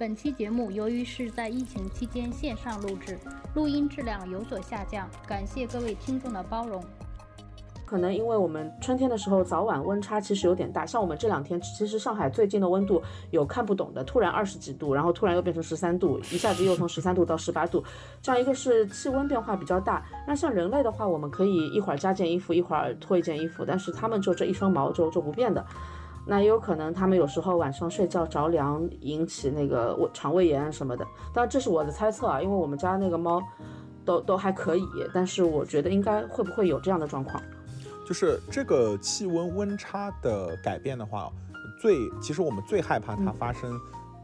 本期节目由于是在疫情期间线上录制，录音质量有所下降，感谢各位听众的包容。可能因为我们春天的时候早晚温差其实有点大，像我们这两天，其实上海最近的温度有看不懂的，突然二十几度，然后突然又变成十三度，一下子又从十三度到十八度，这样一个是气温变化比较大。那像人类的话，我们可以一会儿加件衣服，一会儿脱一件衣服，但是他们就这一双毛就就不变的。那也有可能他们有时候晚上睡觉着凉，引起那个胃肠胃炎什么的。当然这是我的猜测啊，因为我们家那个猫都都还可以，但是我觉得应该会不会有这样的状况？就是这个气温温差的改变的话，最其实我们最害怕它发生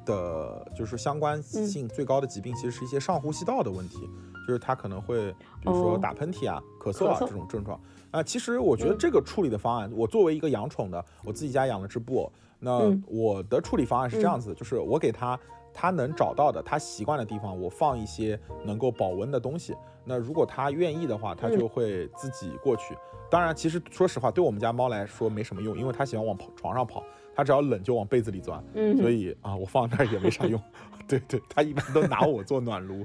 的就是相关性最高的疾病，其实是一些上呼吸道的问题，就是它可能会比如说打喷嚏啊、咳嗽啊这种症状啊。其实我觉得这个处理的方案，我作为一个养宠的，我自己家养了只布偶，那我的处理方案是这样子，就是我给它。它能找到的，它习惯的地方，我放一些能够保温的东西。那如果它愿意的话，它就会自己过去。当然，其实说实话，对我们家猫来说没什么用，因为它喜欢往床上跑，它只要冷就往被子里钻。嗯，所以啊，我放那儿也没啥用。对对，它一般都拿我做暖炉。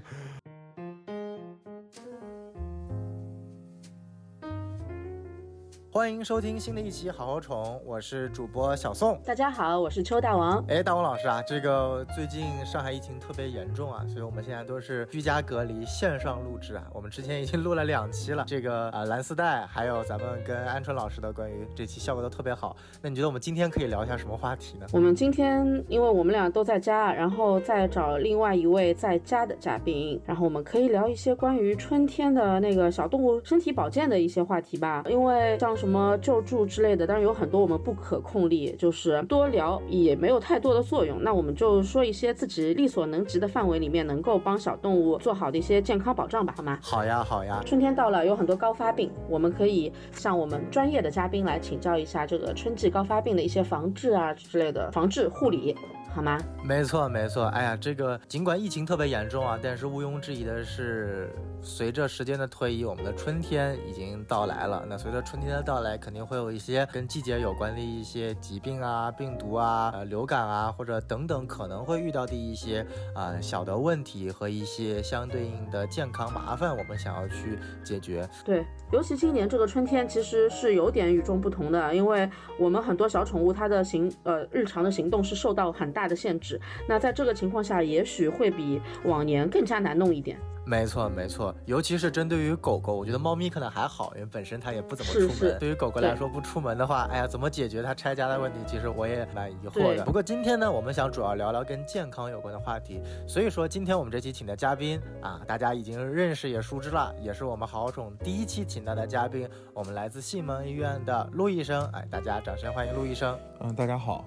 欢迎收听新的一期《好好宠》，我是主播小宋。大家好，我是邱大王。哎，大王老师啊，这个最近上海疫情特别严重啊，所以我们现在都是居家隔离，线上录制啊。我们之前已经录了两期了，这个啊蓝丝带，还有咱们跟鹌鹑老师的关于这期效果都特别好。那你觉得我们今天可以聊一下什么话题呢？我们今天因为我们俩都在家，然后再找另外一位在家的嘉宾，然后我们可以聊一些关于春天的那个小动物身体保健的一些话题吧，因为像。什么救助之类的，但是有很多我们不可控力，就是多聊也没有太多的作用。那我们就说一些自己力所能及的范围里面能够帮小动物做好的一些健康保障吧，好吗？好呀，好呀。春天到了，有很多高发病，我们可以向我们专业的嘉宾来请教一下这个春季高发病的一些防治啊之类的防治护理。好吗？没错，没错。哎呀，这个尽管疫情特别严重啊，但是毋庸置疑的是，随着时间的推移，我们的春天已经到来了。那随着春天的到来，肯定会有一些跟季节有关的一些疾病啊、病毒啊、呃流感啊，或者等等可能会遇到的一些啊小的问题和一些相对应的健康麻烦，我们想要去解决。对，尤其今年这个春天其实是有点与众不同的，因为我们很多小宠物它的行呃日常的行动是受到很大。大的限制，那在这个情况下，也许会比往年更加难弄一点。没错，没错，尤其是针对于狗狗，我觉得猫咪可能还好，因为本身它也不怎么出门。对于狗狗来说，不出门的话，哎呀，怎么解决它拆家的问题？其实我也蛮疑惑的。不过今天呢，我们想主要聊聊跟健康有关的话题。所以说，今天我们这期请的嘉宾啊，大家已经认识也熟知了，也是我们好宠第一期请到的嘉宾，我们来自信盟医院的陆医生。哎，大家掌声欢迎陆医生。嗯，大家好。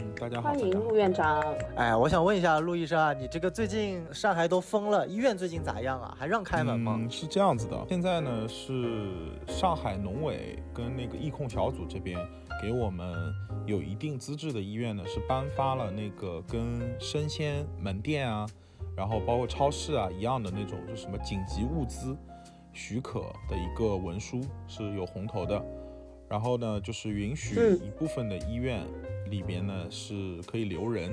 嗯，大家好，欢迎陆院长。哎，我想问一下陆医生啊，你这个最近上海都封了，医院最近咋样啊？还让开门吗？嗯，是这样子的，现在呢是上海农委跟那个疫控小组这边给我们有一定资质的医院呢是颁发了那个跟生鲜门店啊，然后包括超市啊一样的那种，就什么紧急物资许可的一个文书是有红头的，然后呢就是允许一部分的医院。里边呢是可以留人，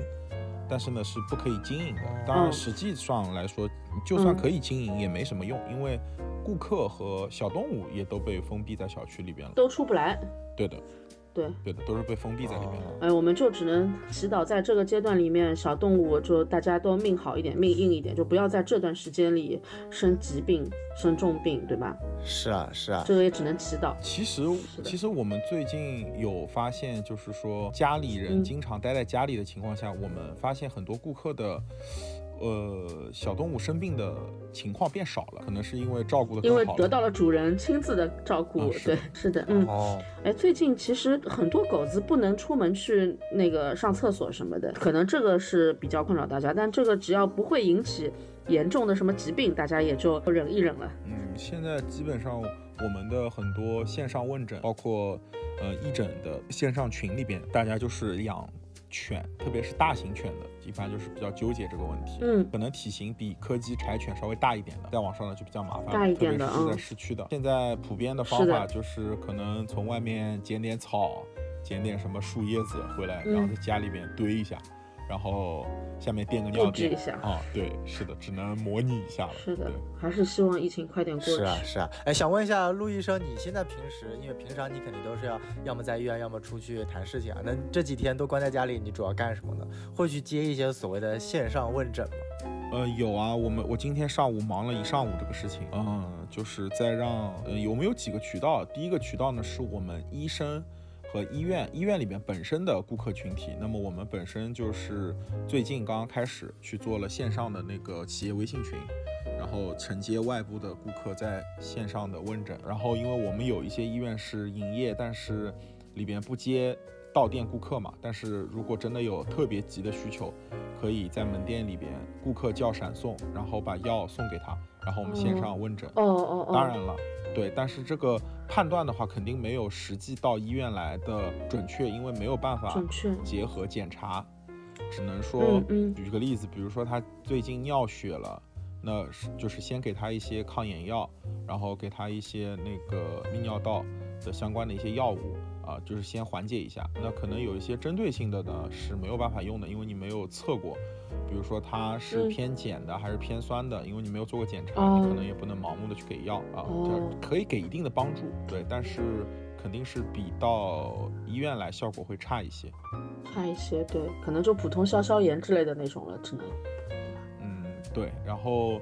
但是呢是不可以经营的。当然，实际上来说，就算可以经营也没什么用，因为顾客和小动物也都被封闭在小区里边了，都出不来。对的。对对的，都是被封闭在里面的。哎，我们就只能祈祷，在这个阶段里面，小动物就大家都命好一点，命硬一点，就不要在这段时间里生疾病、生重病，对吧？是啊，是啊，这个也只能祈祷。其实，其实我们最近有发现，就是说家里人经常待在家里的情况下，我们发现很多顾客的。呃，小动物生病的情况变少了，可能是因为照顾的因为得到了主人亲自的照顾。对，是的，嗯。哦。哎，最近其实很多狗子不能出门去那个上厕所什么的，可能这个是比较困扰大家。但这个只要不会引起严重的什么疾病，大家也就忍一忍了。嗯，现在基本上我们的很多线上问诊，包括呃义诊的线上群里边，大家就是养。犬，特别是大型犬的，一般就是比较纠结这个问题。嗯，可能体型比柯基、柴犬稍微大一点的，再往上呢就比较麻烦。大一点的，是在市区的。现在普遍的方法就是可能从外面捡点草，捡点什么树叶子回来，然后在家里面堆一下，然后下面垫个尿垫一下啊，对，是的，只能模拟一下了。是的，还是希望疫情快点过去。是啊，是啊。哎，想问一下陆医生，你现在平时，因为平常你肯定都是要要么在医院，要么出去谈事情啊。那这几天都关在家里，你主要干什么呢？会去接一些所谓的线上问诊吗？呃，有啊，我们我今天上午忙了一上午这个事情，嗯，就是在让，呃，有没有几个渠道？第一个渠道呢，是我们医生。和医院医院里边本身的顾客群体，那么我们本身就是最近刚刚开始去做了线上的那个企业微信群，然后承接外部的顾客在线上的问诊。然后因为我们有一些医院是营业，但是里边不接到店顾客嘛。但是如果真的有特别急的需求，可以在门店里边顾客叫闪送，然后把药送给他，然后我们线上问诊。哦哦哦。当然了。对，但是这个判断的话，肯定没有实际到医院来的准确，因为没有办法结合检查，只能说，举个例子，比如说他最近尿血了，那就是先给他一些抗炎药，然后给他一些那个泌尿道的相关的一些药物。啊，就是先缓解一下，那可能有一些针对性的呢是没有办法用的，因为你没有测过，比如说它是偏碱的还是偏酸的，因为你没有做过检查，你可能也不能盲目的去给药啊，可以给一定的帮助，对，但是肯定是比到医院来效果会差一些，差一些，对，可能就普通消消炎之类的那种了，只能，嗯，对，然后。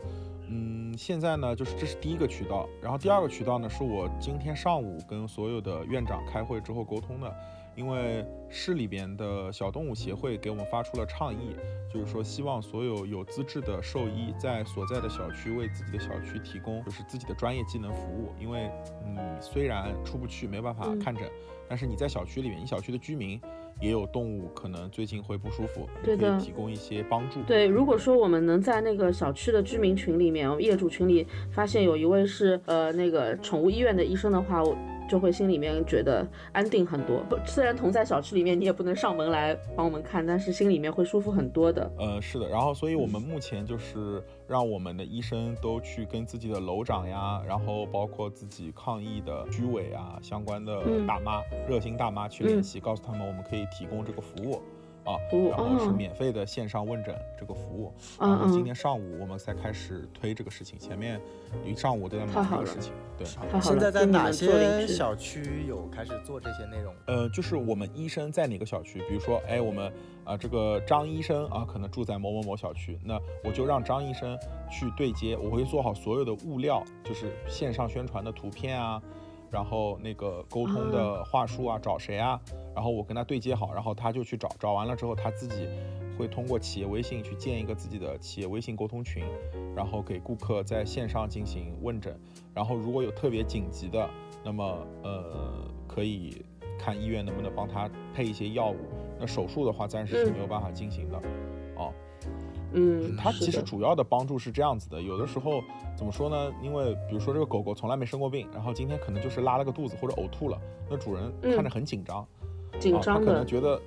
嗯，现在呢，就是这是第一个渠道，然后第二个渠道呢，是我今天上午跟所有的院长开会之后沟通的，因为市里边的小动物协会给我们发出了倡议，就是说希望所有有资质的兽医在所在的小区为自己的小区提供就是自己的专业技能服务，因为你虽然出不去没办法看诊，但是你在小区里面，你小区的居民。也有动物可能最近会不舒服，对的，提供一些帮助。对，如果说我们能在那个小区的居民群里面，业主群里发现有一位是呃那个宠物医院的医生的话，我。就会心里面觉得安定很多。虽然同在小区里面，你也不能上门来帮我们看，但是心里面会舒服很多的。呃，是的。然后，所以我们目前就是让我们的医生都去跟自己的楼长呀，然后包括自己抗疫的居委啊，相关的大妈、热心大妈去联系，告诉他们我们可以提供这个服务。啊，然后是免费的线上问诊这个服务，然后今天上午我们才开始推这个事情，前面一上午都在忙这个事情。对，现在在哪些小区有开始做这些内容？呃，就是我们医生在哪个小区，比如说，哎，我们啊这个张医生啊，可能住在某某某小区，那我就让张医生去对接，我会做好所有的物料，就是线上宣传的图片啊。然后那个沟通的话术啊，找谁啊？然后我跟他对接好，然后他就去找，找完了之后他自己会通过企业微信去建一个自己的企业微信沟通群，然后给顾客在线上进行问诊。然后如果有特别紧急的，那么呃可以看医院能不能帮他配一些药物。那手术的话暂时是没有办法进行的，哦。嗯，它其实主要的帮助是这样子的，有的时候怎么说呢？因为比如说这个狗狗从来没生过病，然后今天可能就是拉了个肚子或者呕吐了，那主人看着很紧张，紧张的，他可能觉得，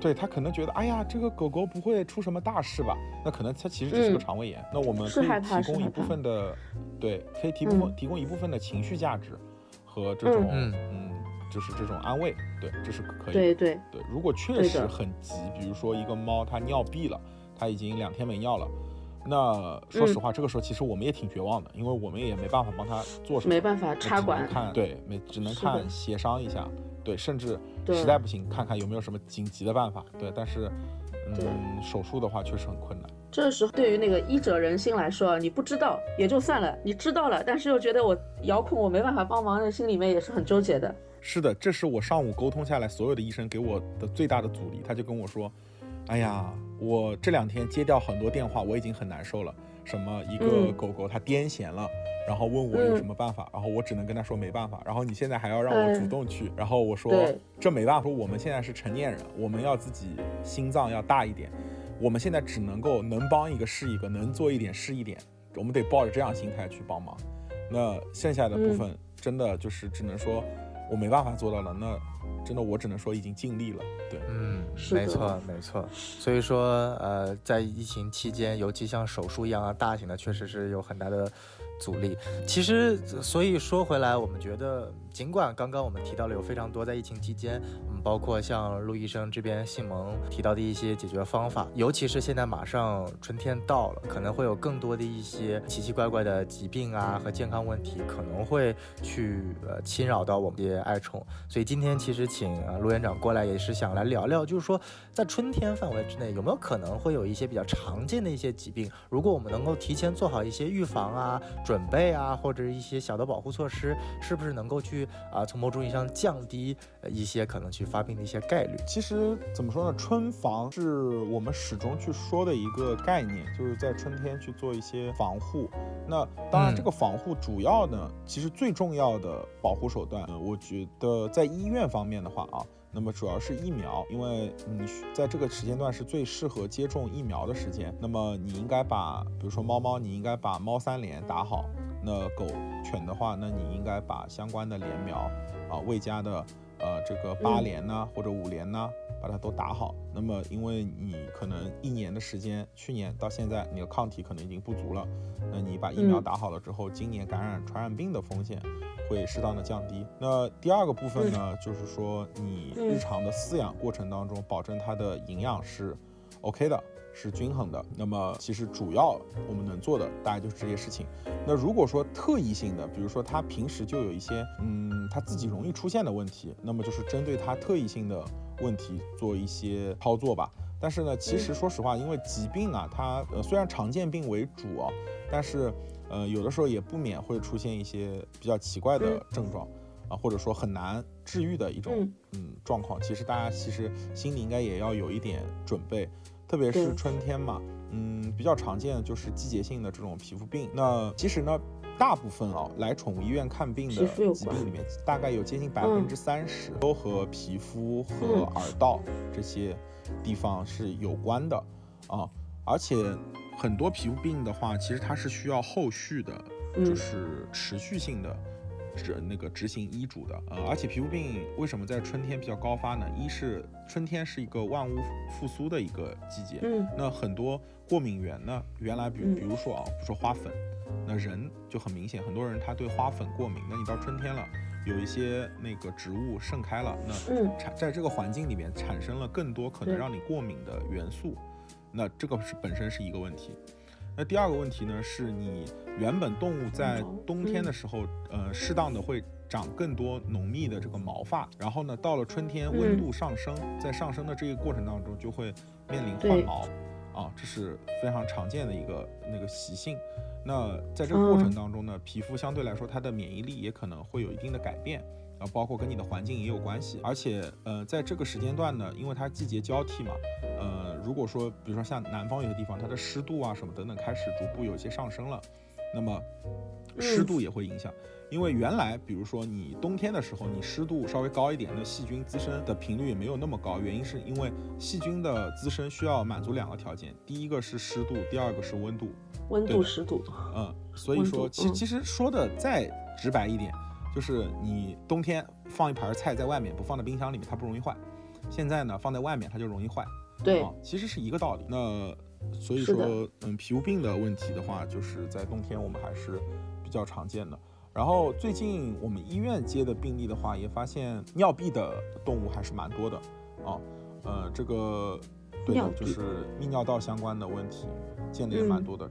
对他可能觉得，哎呀，这个狗狗不会出什么大事吧？那可能它其实只是个肠胃炎。那我们可以提供一部分的，对，可以提供提供一部分的情绪价值和这种，嗯，就是这种安慰，对，这是可以。对对对，如果确实很急，比如说一个猫它尿闭了。他已经两天没尿了，那说实话，这个时候其实我们也挺绝望的，因为我们也没办法帮他做什么，没办法插管，看对，没只能看协商一下，对，甚至实在不行，看看有没有什么紧急的办法，对，但是，嗯，手术的话确实很困难。这时候对于那个医者仁心来说，你不知道也就算了，你知道了，但是又觉得我遥控我没办法帮忙，那心里面也是很纠结的。是的，这是我上午沟通下来，所有的医生给我的最大的阻力，他就跟我说。哎呀，我这两天接掉很多电话，我已经很难受了。什么一个狗狗它癫痫了，然后问我有什么办法，然后我只能跟他说没办法。然后你现在还要让我主动去，然后我说这没办法，说我们现在是成年人，我们要自己心脏要大一点。我们现在只能够能帮一个是一个，能做一点是一点，我们得抱着这样心态去帮忙。那剩下的部分真的就是只能说我没办法做到了。那真的我只能说已经尽力了。对，嗯。没错没错。所以说，呃，在疫情期间，尤其像手术一样啊大型的，确实是有很大的阻力。其实，所以说回来，我们觉得。尽管刚刚我们提到了有非常多在疫情期间，嗯，包括像陆医生这边信蒙提到的一些解决方法，尤其是现在马上春天到了，可能会有更多的一些奇奇怪怪的疾病啊和健康问题可能会去呃侵扰到我们的爱宠，所以今天其实请啊陆院长过来也是想来聊聊，就是说在春天范围之内有没有可能会有一些比较常见的一些疾病，如果我们能够提前做好一些预防啊、准备啊，或者一些小的保护措施，是不是能够去。啊，从某种意义上降低一些可能去发病的一些概率。其实怎么说呢，春防是我们始终去说的一个概念，就是在春天去做一些防护。那当然，这个防护主要呢，其实最重要的保护手段，我觉得在医院方面的话啊，那么主要是疫苗，因为你在这个时间段是最适合接种疫苗的时间。那么你应该把，比如说猫猫，你应该把猫三联打好。那狗犬的话，那你应该把相关的联苗啊，未加的呃这个八联呢或者五联呢，把它都打好。那么因为你可能一年的时间，去年到现在你的抗体可能已经不足了，那你把疫苗打好了之后，今年感染传染病的风险会适当的降低。那第二个部分呢，就是说你日常的饲养过程当中，保证它的营养是 OK 的。是均衡的，那么其实主要我们能做的大概就是这些事情。那如果说特异性的，比如说他平时就有一些，嗯，他自己容易出现的问题，那么就是针对他特异性的问题做一些操作吧。但是呢，其实说实话，因为疾病啊，它呃虽然常见病为主啊，但是呃有的时候也不免会出现一些比较奇怪的症状啊，或者说很难治愈的一种嗯状况。其实大家其实心里应该也要有一点准备。特别是春天嘛，嗯，比较常见的就是季节性的这种皮肤病。那其实呢，大部分啊来宠物医院看病的疾病里面，大概有接近百分之三十都和皮肤和耳道这些地方是有关的啊。而且很多皮肤病的话，其实它是需要后续的，就是持续性的。是那个执行医嘱的，呃，而且皮肤病为什么在春天比较高发呢？一是春天是一个万物复苏的一个季节，嗯，那很多过敏源呢，原来比比如说啊，比如说花粉，那人就很明显，很多人他对花粉过敏，那你到春天了，有一些那个植物盛开了，那产在这个环境里面产生了更多可能让你过敏的元素，那这个是本身是一个问题。那第二个问题呢，是你原本动物在冬天的时候，呃，适当的会长更多浓密的这个毛发，然后呢，到了春天温度上升，在上升的这个过程当中，就会面临换毛，啊，这是非常常见的一个那个习性。那在这个过程当中呢，皮肤相对来说它的免疫力也可能会有一定的改变。啊，包括跟你的环境也有关系，而且，呃，在这个时间段呢，因为它季节交替嘛，呃，如果说，比如说像南方有些地方，它的湿度啊什么等等开始逐步有一些上升了，那么湿度也会影响。因为原来，比如说你冬天的时候，你湿度稍微高一点，那细菌滋生的频率也没有那么高，原因是因为细菌的滋生需要满足两个条件，第一个是湿度，第二个是温度。温度、湿度。嗯，所以说，其其实说的再直白一点。就是你冬天放一盘菜在外面，不放在冰箱里面，它不容易坏。现在呢，放在外面它就容易坏。对，其实是一个道理。那所以说，嗯，皮肤病的问题的话，就是在冬天我们还是比较常见的。然后最近我们医院接的病例的话，也发现尿闭的动物还是蛮多的。啊，呃，这个。对的，就是泌尿道相关的问题，见的也蛮多的。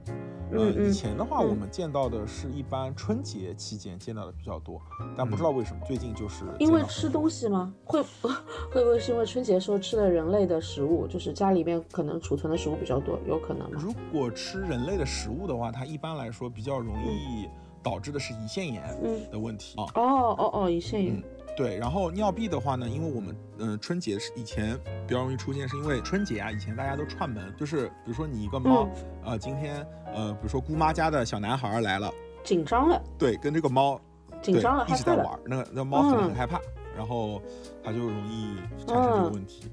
呃，以前的话，我们见到的是一般春节期间见到的比较多，但不知道为什么最近就是因为吃东西吗？会会不会是因为春节时候吃了人类的食物，就是家里面可能储存的食物比较多，有可能吗？如果吃人类的食物的话，它一般来说比较容易导致的是胰腺炎的问题啊。哦哦哦，胰腺炎。对，然后尿闭的话呢，因为我们嗯春节是以前比较容易出现，是因为春节啊，以前大家都串门，就是比如说你一个猫，呃，今天呃，比如说姑妈家的小男孩来了，紧张了，对，跟这个猫紧张了，一直在玩，那那猫可能很害怕，然后它就容易产生这个问题。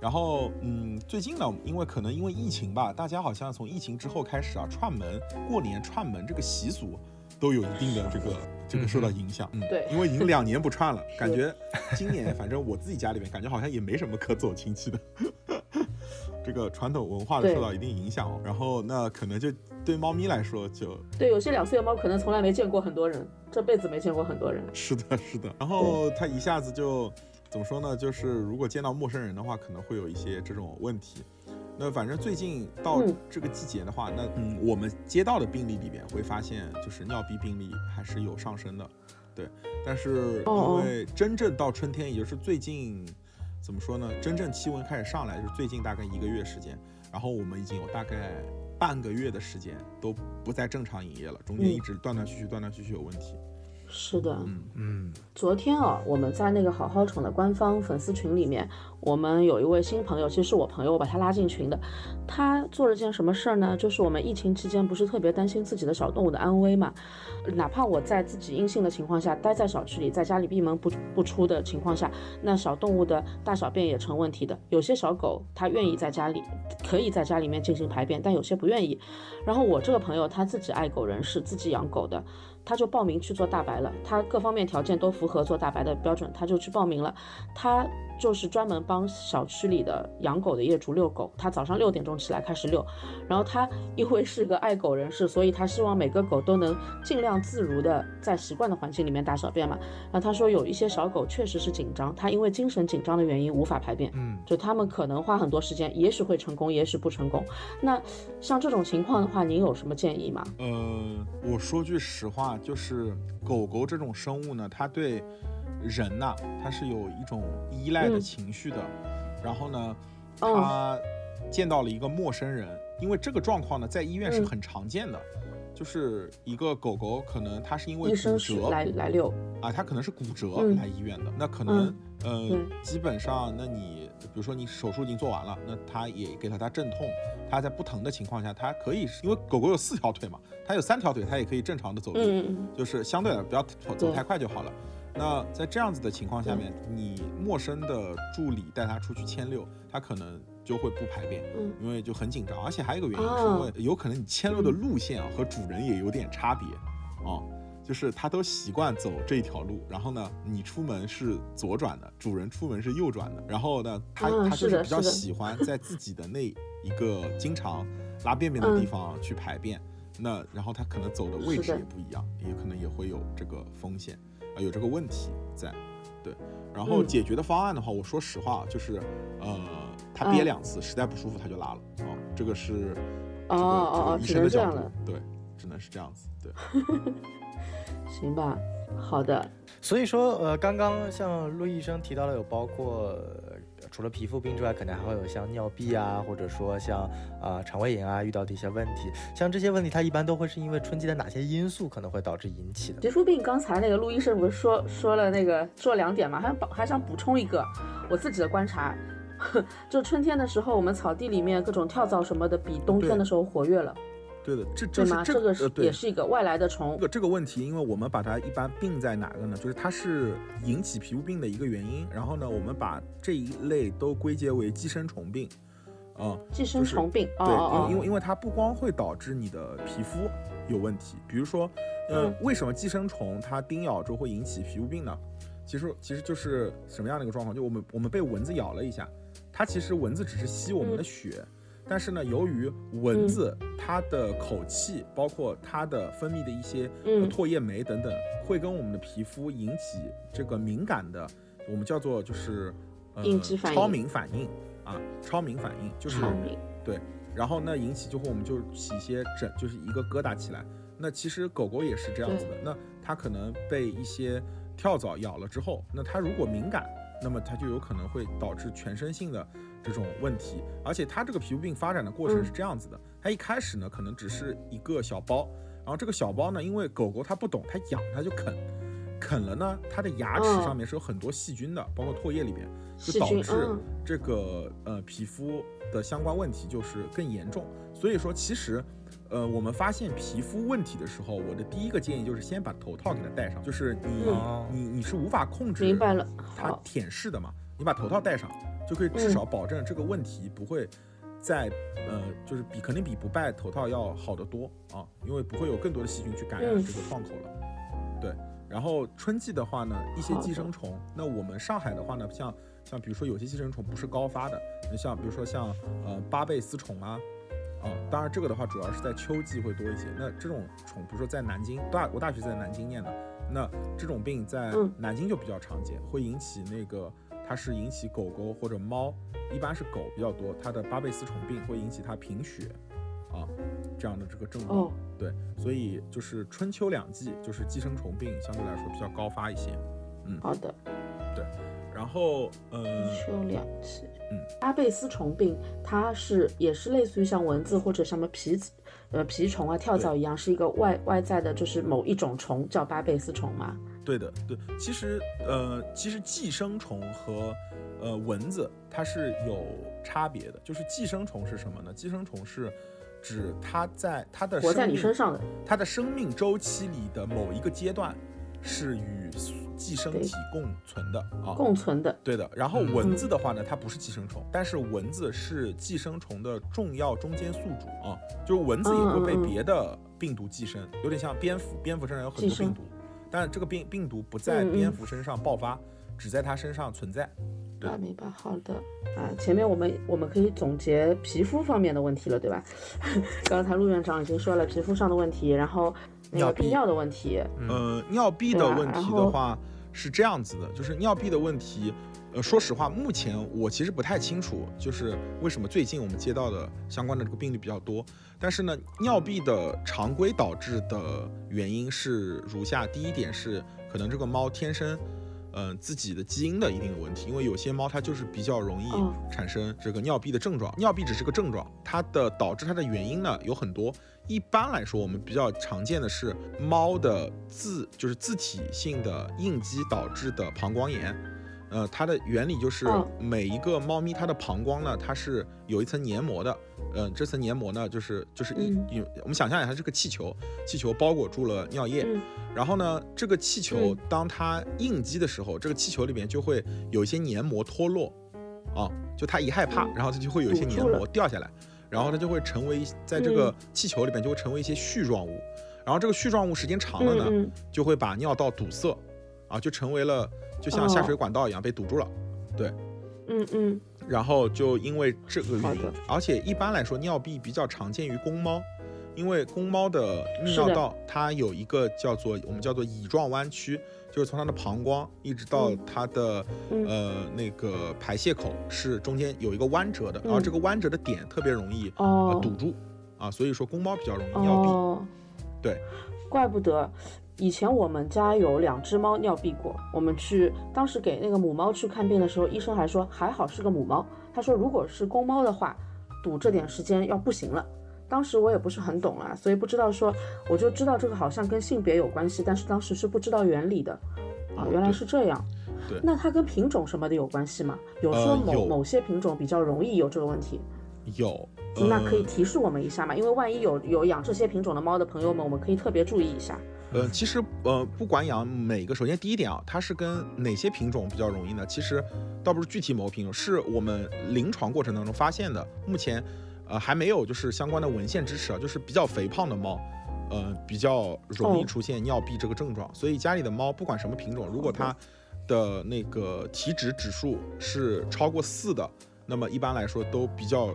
然后嗯，最近呢，因为可能因为疫情吧，大家好像从疫情之后开始啊，串门过年串门这个习俗都有一定的这个。这个受到影响。嗯，对，因为已经两年不串了，感觉今年反正我自己家里面感觉好像也没什么可走亲戚的。这个传统文化的受到一定影响哦，然后那可能就对猫咪来说就对，有些两岁的猫可能从来没见过很多人，这辈子没见过很多人。是的，是的。然后它一下子就怎么说呢？就是如果见到陌生人的话，可能会有一些这种问题。那反正最近到这个季节的话，那嗯，我们接到的病例里边会发现，就是尿闭病例还是有上升的，对。但是因为真正到春天，也就是最近。怎么说呢？真正气温开始上来，就是最近大概一个月时间，然后我们已经有大概半个月的时间都不再正常营业了，中间一直断断续续、断断续续有问题。是的，嗯嗯。昨天啊，我们在那个好好宠的官方粉丝群里面，我们有一位新朋友，其实是我朋友，我把他拉进群的。他做了件什么事儿呢？就是我们疫情期间不是特别担心自己的小动物的安危嘛，哪怕我在自己阴性的情况下，待在小区里，在家里闭门不不出的情况下，那小动物的大小便也成问题的。有些小狗它愿意在家里，可以在家里面进行排便，但有些不愿意。然后我这个朋友他自己爱狗人士，自己养狗的。他就报名去做大白了，他各方面条件都符如何做大白的标准，他就去报名了。他就是专门帮小区里的养狗的业主遛狗，他早上六点钟起来开始遛。然后他因为是个爱狗人士，所以他希望每个狗都能尽量自如的在习惯的环境里面大小便嘛。然后他说有一些小狗确实是紧张，他因为精神紧张的原因无法排便，嗯，就他们可能花很多时间，也许会成功，也许不成功。那像这种情况的话，您有什么建议吗？呃，我说句实话。就是狗狗这种生物呢，它对人呐，他是有一种依赖的情绪的。然后呢，他见到了一个陌生人，因为这个状况呢，在医院是很常见的。就是一个狗狗，可能它是因为骨折来来遛啊，它可能是骨折来医院的。那可能呃，基本上，那你比如说你手术已经做完了，那它也给了它镇痛。它在不疼的情况下，它可以，因为狗狗有四条腿嘛，它有三条腿，它也可以正常的走路，就是相对来不要走太快就好了。那在这样子的情况下面，你陌生的助理带他出去牵遛，他可能。就会不排便，嗯因为就很紧张，而且还有一个原因是因为有可能你牵遛的路线啊和主人也有点差别，啊，就是他都习惯走这一条路，然后呢，你出门是左转的，主人出门是右转的，然后呢，他他就是比较喜欢在自己的那一个经常拉便便的地方去排便，那然后他可能走的位置也不一样，也可能也会有这个风险，啊，有这个问题在，对，然后解决的方案的话，我说实话就是，呃。他憋两次，实在不舒服他就拉了啊，这个是哦哦哦，医生的角度，对，只能是这样子，对，行吧，好的。所以说，呃，刚刚像陆医生提到了，有包括除了皮肤病之外，可能还会有像尿闭啊，或者说像啊肠胃炎啊遇到的一些问题。像这些问题，它一般都会是因为春季的哪些因素可能会导致引起的？皮肤病，刚才那个陆医生不是说说了那个说了两点嘛，还补还想补充一个我自己的观察。就春天的时候，我们草地里面各种跳蚤什么的，比冬天的时候活跃了。对的，这这是这个是也是一个外来的虫。这个这个问题，因为我们把它一般病在哪个呢？就是它是引起皮肤病的一个原因。然后呢，我们把这一类都归结为寄生虫病。啊，寄生虫病。对，因为因为因为它不光会导致你的皮肤有问题，比如说，呃，为什么寄生虫它叮咬之后会引起皮肤病呢？其实其实就是什么样的一个状况？就我们我们被蚊子咬了一下。它其实蚊子只是吸我们的血，但是呢，由于蚊子它的口气，包括它的分泌的一些唾液酶等等，会跟我们的皮肤引起这个敏感的，我们叫做就是呃超敏反应啊，超敏反应就是对，然后呢引起就会我们就起一些疹，就是一个疙瘩起来。那其实狗狗也是这样子的，那它可能被一些跳蚤咬了之后，那它如果敏感。那么它就有可能会导致全身性的这种问题，而且它这个皮肤病发展的过程是这样子的，它一开始呢可能只是一个小包，然后这个小包呢，因为狗狗它不懂，它痒它就啃，啃了呢，它的牙齿上面是有很多细菌的，包括唾液里边，就导致这个呃皮肤的相关问题就是更严重。所以说其实。呃，我们发现皮肤问题的时候，我的第一个建议就是先把头套给它戴上。就是你你你是无法控制明白了它舔舐的嘛？你把头套戴上，就可以至少保证这个问题不会在呃，就是比肯定比不戴头套要好得多啊，因为不会有更多的细菌去感染这个创口了。对，然后春季的话呢，一些寄生虫，那我们上海的话呢，像像比如说有些寄生虫不是高发的，你像比如说像呃巴贝丝虫啊，啊，当然这个的话主要是在秋季会多一些。那这种虫，比如说在南京大，我大学在南京念的，那这种病在南京就比较常见，会引起那个它是引起狗狗或者猫，一般是狗比较多，它的巴贝斯虫病会引起它贫血。啊，这样的这个症状，对，所以就是春秋两季，就是寄生虫病相对来说比较高发一些。嗯，好的，对，然后呃，秋两季，嗯，巴贝斯虫病它是也是类似于像蚊子或者什么蜱呃蜱虫啊跳蚤一样，是一个外外在的，就是某一种虫叫巴贝斯虫吗？对的，对，其实呃其实寄生虫和呃蚊子它是有差别的，就是寄生虫是什么呢？寄生虫是。指它在它的活在你身上的，它的生命周期里的某一个阶段，是与寄生体共存的啊，共存的，对的。然后蚊子的话呢，它不是寄生虫，但是蚊子是寄生虫的重要中间宿主啊，就是蚊子也会被别的病毒寄生，有点像蝙蝠，蝙蝠身上有很多病毒，但这个病病毒不在蝙蝠身上爆发，只在它身上存在。啊，明白，好的。啊，前面我们我们可以总结皮肤方面的问题了，对吧？刚才陆院长已经说了皮肤上的问题，然后尿闭尿的问题，呃，尿闭的问题的话是这样子的，就是尿闭的问题，呃，说实话，目前我其实不太清楚，就是为什么最近我们接到的相关的这个病例比较多，但是呢，尿闭的常规导致的原因是如下，第一点是可能这个猫天生。嗯，自己的基因的一定的问题，因为有些猫它就是比较容易产生这个尿闭的症状。尿闭只是个症状，它的导致它的原因呢有很多。一般来说，我们比较常见的是猫的自就是自体性的应激导致的膀胱炎。呃，它的原理就是每一个猫咪它的膀胱呢，它是有一层黏膜的。嗯，这层黏膜呢，就是就是一，我们想象一下，它是个气球，气球包裹住了尿液。然后呢，这个气球当它应激的时候，这个气球里面就会有一些黏膜脱落。啊，就它一害怕，然后它就会有一些黏膜掉下来，然后它就会成为在这个气球里面就会成为一些絮状物。然后这个絮状物时间长了呢，就会把尿道堵塞，啊，就成为了。就像下水管道一样被堵住了，对，嗯嗯，然后就因为这个原因，而且一般来说尿闭比较常见于公猫，因为公猫的泌尿道它有一个叫做我们叫做乙状弯曲，就是从它的膀胱一直到它的呃那个排泄口是中间有一个弯折的，然后这个弯折的点特别容易堵住啊，所以说公猫比较容易尿闭，对，怪不得。以前我们家有两只猫尿闭过，我们去当时给那个母猫去看病的时候，医生还说还好是个母猫。他说如果是公猫的话，堵这点时间要不行了。当时我也不是很懂啊，所以不知道说，我就知道这个好像跟性别有关系，但是当时是不知道原理的。啊，原来是这样。对。那它跟品种什么的有关系吗？有说某某些品种比较容易有这个问题？有。那可以提示我们一下吗？因为万一有有养这些品种的猫的朋友们，我们可以特别注意一下。呃，其实呃，不管养哪个，首先第一点啊，它是跟哪些品种比较容易呢？其实倒不是具体某个品种，是我们临床过程当中发现的。目前呃还没有就是相关的文献支持啊，就是比较肥胖的猫，呃比较容易出现尿闭这个症状。所以家里的猫不管什么品种，如果它的那个体脂指数是超过四的，那么一般来说都比较。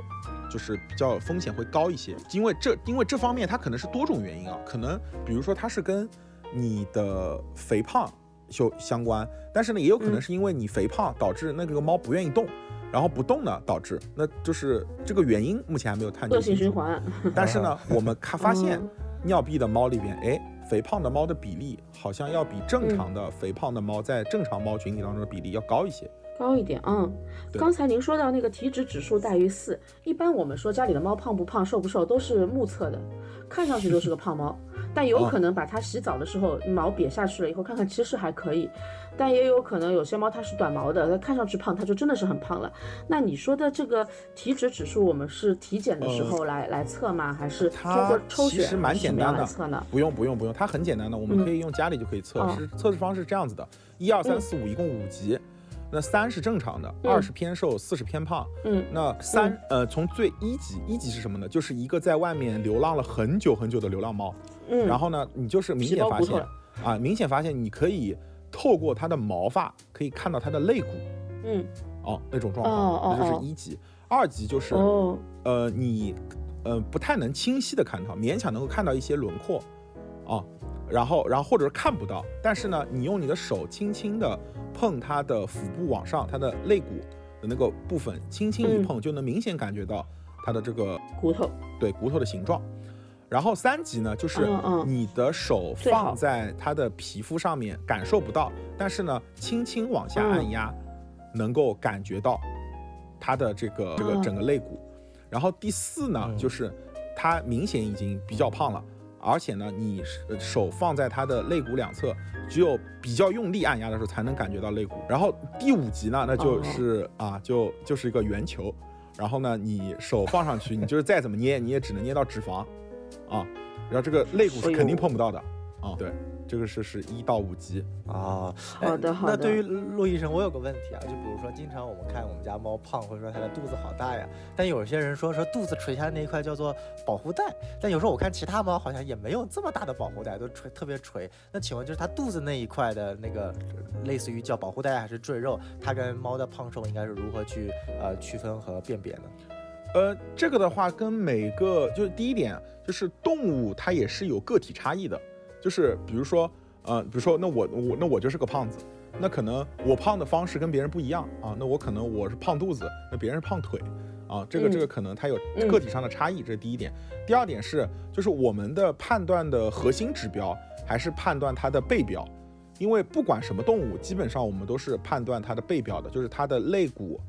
就是比较风险会高一些，因为这因为这方面它可能是多种原因啊，可能比如说它是跟你的肥胖就相关，但是呢也有可能是因为你肥胖导致那个猫不愿意动，然后不动呢导致，那就是这个原因目前还没有探究。恶性循环。但是呢，我们看发现尿闭的猫里边，哎，肥胖的猫的比例好像要比正常的肥胖的猫在正常猫群体当中的比例要高一些。高一点，嗯，刚才您说到那个体脂指数大于四，一般我们说家里的猫胖不胖、瘦不瘦都是目测的，看上去就是个胖猫，但有可能把它洗澡的时候毛瘪下去了以后，看看其实还可以，但也有可能有些猫它是短毛的，它看上去胖，它就真的是很胖了。那你说的这个体脂指数，我们是体检的时候来来测吗？还是通过抽血？其实蛮简单的，测呢？不用不用不用，它很简单的，我们可以用家里就可以测。是测试方式这样子的，一二三四五，一共五级。那三是正常的，二是偏瘦，四是偏胖。嗯，那三呃，从最一级，一级是什么呢？就是一个在外面流浪了很久很久的流浪猫。嗯，然后呢，你就是明显发现啊，明显发现你可以透过它的毛发可以看到它的肋骨，嗯，哦，那种状况，那就是一级。二级就是，呃，你，呃，不太能清晰的看到，勉强能够看到一些轮廓，啊，然后，然后或者是看不到，但是呢，你用你的手轻轻的碰它的腹部往上，它的肋骨的那个部分，轻轻一碰，就能明显感觉到它的这个骨头，对骨头的形状。然后三级呢，就是你的手放在它的皮肤上面，感受不到，但是呢，轻轻往下按压，能够感觉到。它的这个这个整个肋骨，然后第四呢，就是它明显已经比较胖了，而且呢，你手放在它的肋骨两侧，只有比较用力按压的时候才能感觉到肋骨。然后第五级呢，那就是啊，就就是一个圆球，然后呢，你手放上去，你就是再怎么捏，你也只能捏到脂肪，啊，然后这个肋骨是肯定碰不到的，啊，对。这个是是一到五级啊，好的好的。那对于陆医生，我有个问题啊，就比如说，经常我们看我们家猫胖，或者说它的肚子好大呀，但有些人说说肚子垂下来那一块叫做保护带，但有时候我看其他猫好像也没有这么大的保护带，都垂特别垂。那请问就是它肚子那一块的那个类似于叫保护带还是赘肉，它跟猫的胖瘦应该是如何去呃区分和辨别呢？呃，这个的话跟每个就是第一点就是动物它也是有个体差异的。就是比如说，呃，比如说，那我我那我就是个胖子，那可能我胖的方式跟别人不一样啊。那我可能我是胖肚子，那别人是胖腿，啊，这个这个可能它有个体上的差异，这是第一点。第二点是，就是我们的判断的核心指标还是判断它的背标，因为不管什么动物，基本上我们都是判断它的背标的，就是它的肋骨，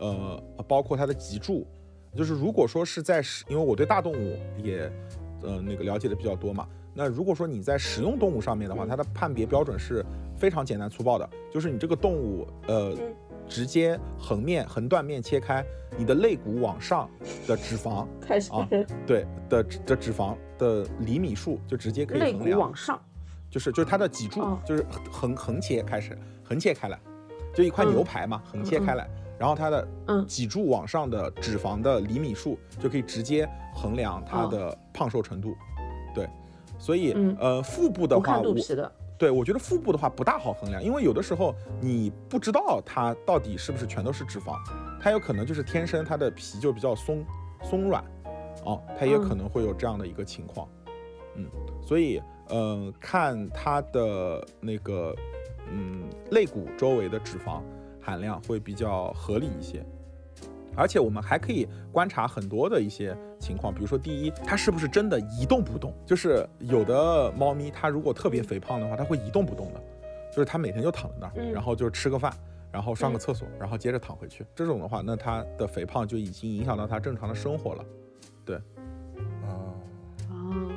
呃，包括它的脊柱。就是如果说是在，因为我对大动物也，呃，那个了解的比较多嘛。那如果说你在食用动物上面的话，它的判别标准是非常简单粗暴的，就是你这个动物，呃，直接横面、横断面切开，你的肋骨往上的脂肪 开始啊，对的的脂肪的厘米数就直接可以衡量。肋骨往上，就是就是它的脊柱，就是横横切开始，横切开来，就一块牛排嘛，横切开来，然后它的脊柱往上的脂肪的厘米数就可以直接衡量它的胖瘦程度，对。所以，呃，腹部的话，我对我觉得腹部的话不大好衡量，因为有的时候你不知道它到底是不是全都是脂肪，它有可能就是天生它的皮就比较松松软，哦，它也可能会有这样的一个情况，嗯，所以，嗯，看它的那个，嗯，肋骨周围的脂肪含量会比较合理一些。而且我们还可以观察很多的一些情况，比如说，第一，它是不是真的一动不动？就是有的猫咪，它如果特别肥胖的话，它会一动不动的，就是它每天就躺在那儿，然后就吃个饭，然后上个厕所，然后接着躺回去。这种的话，那它的肥胖就已经影响到它正常的生活了。对，哦，哦，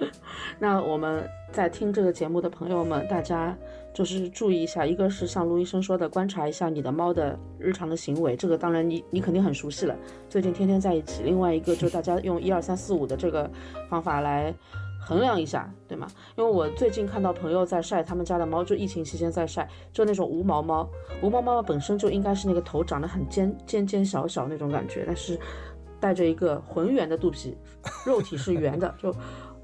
那我们在听这个节目的朋友们，大家。就是注意一下，一个是像卢医生说的，观察一下你的猫的日常的行为，这个当然你你肯定很熟悉了，最近天天在一起。另外一个就大家用一二三四五的这个方法来衡量一下，对吗？因为我最近看到朋友在晒他们家的猫，就疫情期间在晒，就那种无毛猫，无毛猫本身就应该是那个头长得很尖尖尖小小那种感觉，但是带着一个浑圆的肚皮，肉体是圆的，就。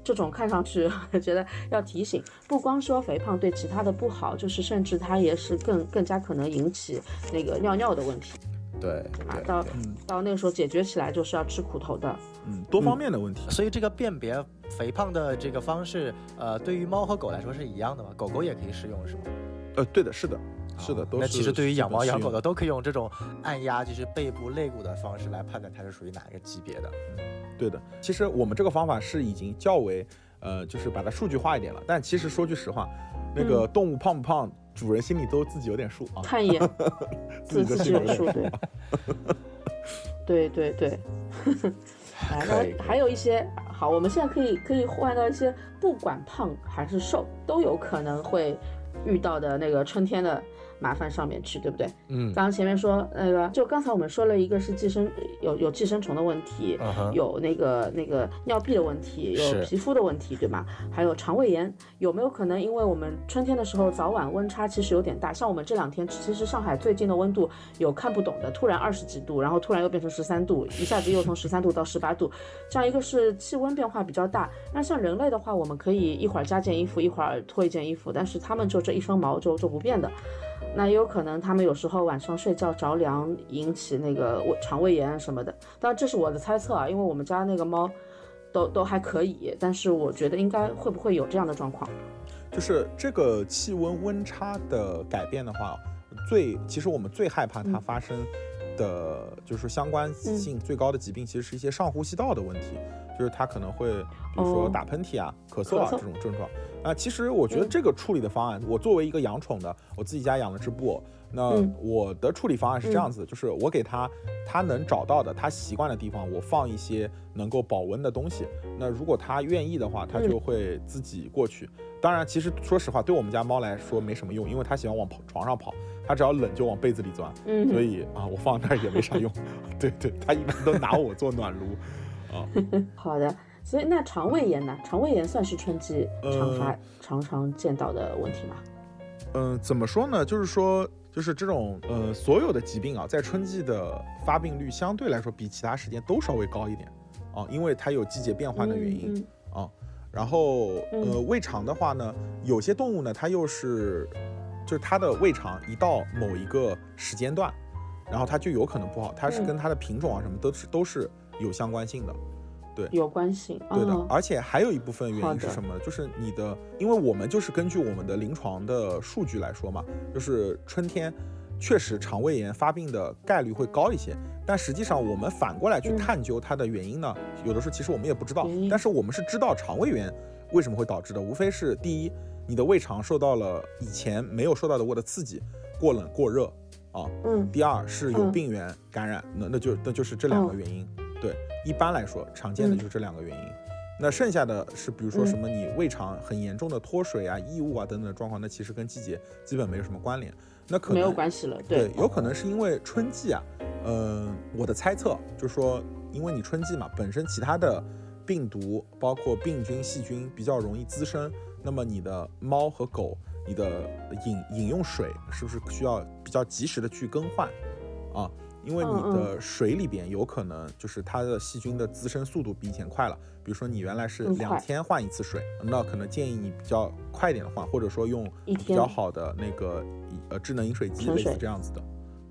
这种看上去，觉得要提醒，不光说肥胖对其他的不好，就是甚至它也是更更加可能引起那个尿尿的问题。对，啊，到到那个时候解决起来就是要吃苦头的。嗯，多方面的问题。所以这个辨别肥胖的这个方式，呃，对于猫和狗来说是一样的吗？狗狗也可以适用是吗？呃，对的，是的，是的，都是。那其实对于养猫养狗的都可以用这种按压，就是背部肋骨的方式来判断它是属于哪一个级别的。对的，其实我们这个方法是已经较为，呃，就是把它数据化一点了。但其实说句实话，那个动物胖不胖，主人心里都自己有点数啊。看一眼，自己有数，对，对对 对。来，那还有一些好，我们现在可以可以换到一些不管胖还是瘦都有可能会遇到的那个春天的麻烦上面去，对不对？嗯，刚刚前面说那个，就刚才我们说了一个是寄生有有寄生虫的问题，有那个那个尿闭的问题，有皮肤的问题，对吗？还有肠胃炎，有没有可能因为我们春天的时候早晚温差其实有点大？像我们这两天，其实上海最近的温度有看不懂的，突然二十几度，然后突然又变成十三度，一下子又从十三度到十八度，这样一个是气温变化比较大。那像人类的话，我们可以一会儿加件衣服，一会儿脱一件衣服，但是他们就这一身毛就就不变的。那也有可能他们有时候晚上睡觉着凉，引起那个胃肠胃炎什么的。当然这是我的猜测啊，因为我们家那个猫都都还可以，但是我觉得应该会不会有这样的状况？就是这个气温温差的改变的话，最其实我们最害怕它发生的就是相关性最高的疾病，其实是一些上呼吸道的问题，就是它可能会比如说打喷嚏啊、咳嗽啊这种症状。啊，其实我觉得这个处理的方案，我作为一个养宠的，我自己家养了只布偶，那我的处理方案是这样子的，就是我给它它能找到的、它习惯的地方，我放一些能够保温的东西。那如果它愿意的话，它就会自己过去。当然，其实说实话，对我们家猫来说没什么用，因为它喜欢往床上跑，它只要冷就往被子里钻。嗯，所以啊，我放那儿也没啥用。对对，它一般都拿我做暖炉。啊，好的。所以那肠胃炎呢？肠胃炎算是春季常发、常常见到的问题吗？嗯，怎么说呢？就是说，就是这种呃，所有的疾病啊，在春季的发病率相对来说比其他时间都稍微高一点啊，因为它有季节变换的原因啊。然后呃，胃肠的话呢，有些动物呢，它又是就是它的胃肠一到某一个时间段，然后它就有可能不好，它是跟它的品种啊什么都是都是有相关性的。对，有关系，对的，而且还有一部分原因是什么？就是你的，因为我们就是根据我们的临床的数据来说嘛，就是春天确实肠胃炎发病的概率会高一些，但实际上我们反过来去探究它的原因呢，有的时候其实我们也不知道，但是我们是知道肠胃炎为什么会导致的，无非是第一，你的胃肠受到了以前没有受到的过的刺激，过冷过热啊，嗯，第二是有病原感染，那那就那就是这两个原因。对，一般来说，常见的就是这两个原因。那剩下的是，比如说什么你胃肠很严重的脱水啊、异物啊等等的状况，那其实跟季节基本没有什么关联。那可能没有关系了。对，有可能是因为春季啊，呃，我的猜测就是说，因为你春季嘛，本身其他的病毒，包括病菌、细菌比较容易滋生，那么你的猫和狗，你的饮饮用水是不是需要比较及时的去更换啊？因为你的水里边有可能就是它的细菌的滋生速度比以前快了，比如说你原来是两天换一次水，那可能建议你比较快一点的换，或者说用比较好的那个呃智能饮水机类似这样子的，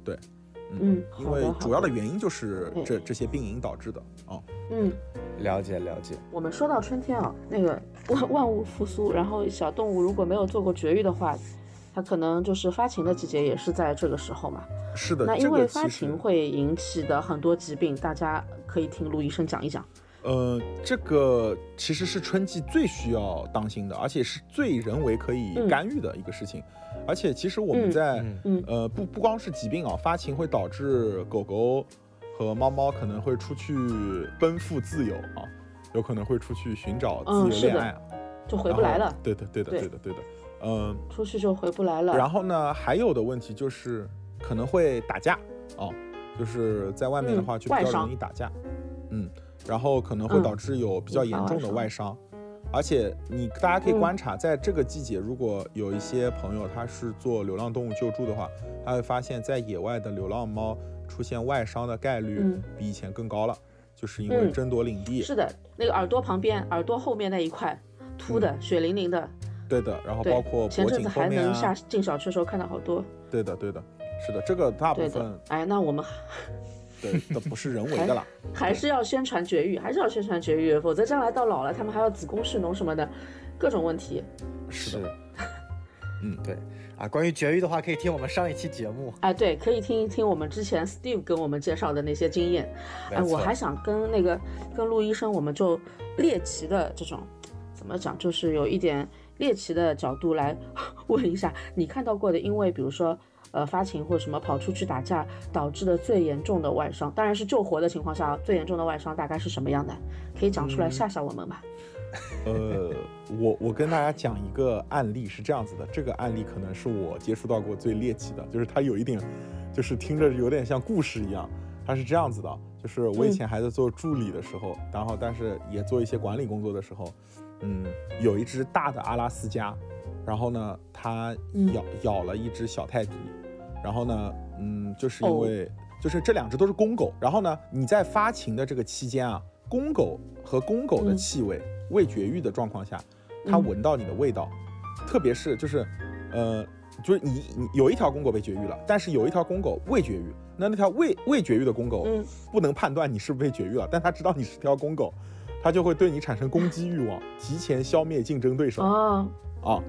对，嗯，因为主要的原因就是这这些病因导致的啊，嗯，了解了解。我们说到春天啊，那个万 万物复苏，然后小动物如果没有做过绝育的话。它可能就是发情的季节，也是在这个时候嘛。是的，那因为发情会引起的很多疾病，大家可以听陆医生讲一讲。呃，这个其实是春季最需要当心的，而且是最人为可以干预的一个事情。而且其实我们在呃不不光是疾病啊，发情会导致狗狗和猫猫可能会出去奔赴自由啊，有可能会出去寻找自由恋爱，就回不来了。对的，对的，对的，对的。嗯，出去就回不来了。然后呢，还有的问题就是可能会打架哦，就是在外面的话就比较容易打架。嗯，然后可能会导致有比较严重的外伤。而且你大家可以观察，在这个季节，如果有一些朋友他是做流浪动物救助的话，他会发现，在野外的流浪猫出现外伤的概率比以前更高了，就是因为争夺领地。是的，那个耳朵旁边、耳朵后面那一块秃的、血淋淋的。对的，然后包括前阵子还能下进小区的时候看到好多。对的，对的，是的，这个大部分。哎，那我们 对都不是人为的了，还是要宣传绝育，还是要宣传绝育，否则将来到老了，他们还要子宫蓄脓什么的，各种问题。是的，嗯，对啊，关于绝育的话，可以听我们上一期节目。哎，对，可以听一听我们之前 Steve 跟我们介绍的那些经验。哎，我还想跟那个跟陆医生，我们就猎奇的这种，怎么讲，就是有一点。猎奇的角度来 问一下，你看到过的，因为比如说，呃发情或者什么跑出去打架导致的最严重的外伤，当然是救活的情况下，最严重的外伤大概是什么样的？可以讲出来吓吓我们吧。呃，我我跟大家讲一个案例是这样子的，这个案例可能是我接触到过最猎奇的，就是它有一点，就是听着有点像故事一样。它是这样子的，就是我以前还在做助理的时候，然后但是也做一些管理工作的时候，嗯，有一只大的阿拉斯加，然后呢，它咬咬了一只小泰迪，然后呢，嗯，就是因为就是这两只都是公狗，然后呢，你在发情的这个期间啊，公狗和公狗的气味未绝育的状况下，它闻到你的味道，特别是就是，呃。就是你，你有一条公狗被绝育了，但是有一条公狗未绝育。那那条未未绝育的公狗，嗯，不能判断你是不是被绝育了，但它知道你是条公狗，它就会对你产生攻击欲望，提前消灭竞争对手。啊啊，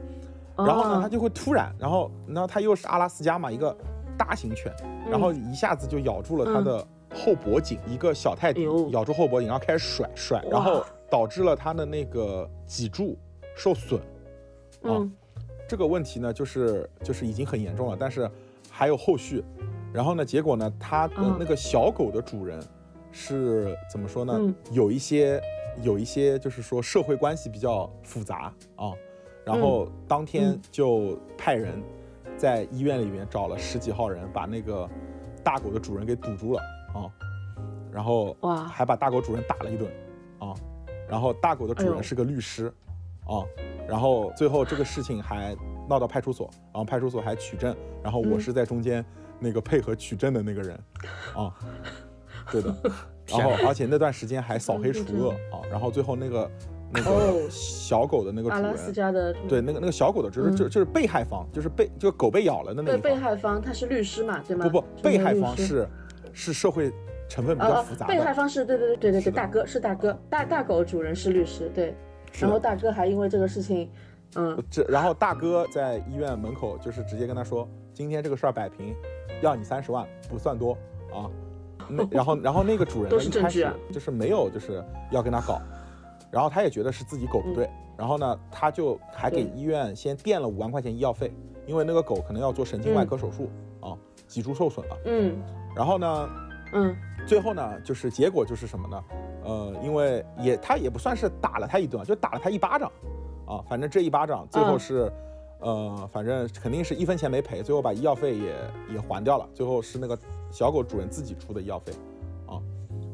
然后呢，它就会突然，然后，然后它又是阿拉斯加嘛，一个大型犬，然后一下子就咬住了它的后脖颈，一个小泰迪咬住后脖颈，然后开始甩甩，然后导致了它的那个脊柱受损。嗯。这个问题呢，就是就是已经很严重了，但是还有后续。然后呢，结果呢，它的那个小狗的主人是怎么说呢？有一些有一些就是说社会关系比较复杂啊。然后当天就派人在医院里面找了十几号人，把那个大狗的主人给堵住了啊。然后哇，还把大狗主人打了一顿啊。然后大狗的主人是个律师啊。然后最后这个事情还闹到派出所，然后派出所还取证，然后我是在中间那个配合取证的那个人，啊，对的，然后而且那段时间还扫黑除恶啊，然后最后那个那个小狗的那个主人，阿拉斯加的，对，那个那个小狗的就是就就是被害方，就是被就狗被咬了的那个被害方他是律师嘛，对吗？不不，被害方是是社会成分比较复杂，被害方是对对对对对对大哥是大哥，大大狗主人是律师，对。然后大哥还因为这个事情，嗯，这然后大哥在医院门口就是直接跟他说，今天这个事儿摆平，要你三十万，不算多啊。那然后然后那个主人呢一开始就是没有就是要跟他搞，然后他也觉得是自己狗不对，然后呢他就还给医院先垫了五万块钱医药费，因为那个狗可能要做神经外科手术啊，脊柱受损了。嗯，然后呢，嗯，最后呢就是结果就是什么呢？呃，因为也他也不算是打了他一顿，就打了他一巴掌，啊，反正这一巴掌最后是，呃，反正肯定是一分钱没赔，最后把医药费也也还掉了，最后是那个小狗主人自己出的医药费，啊，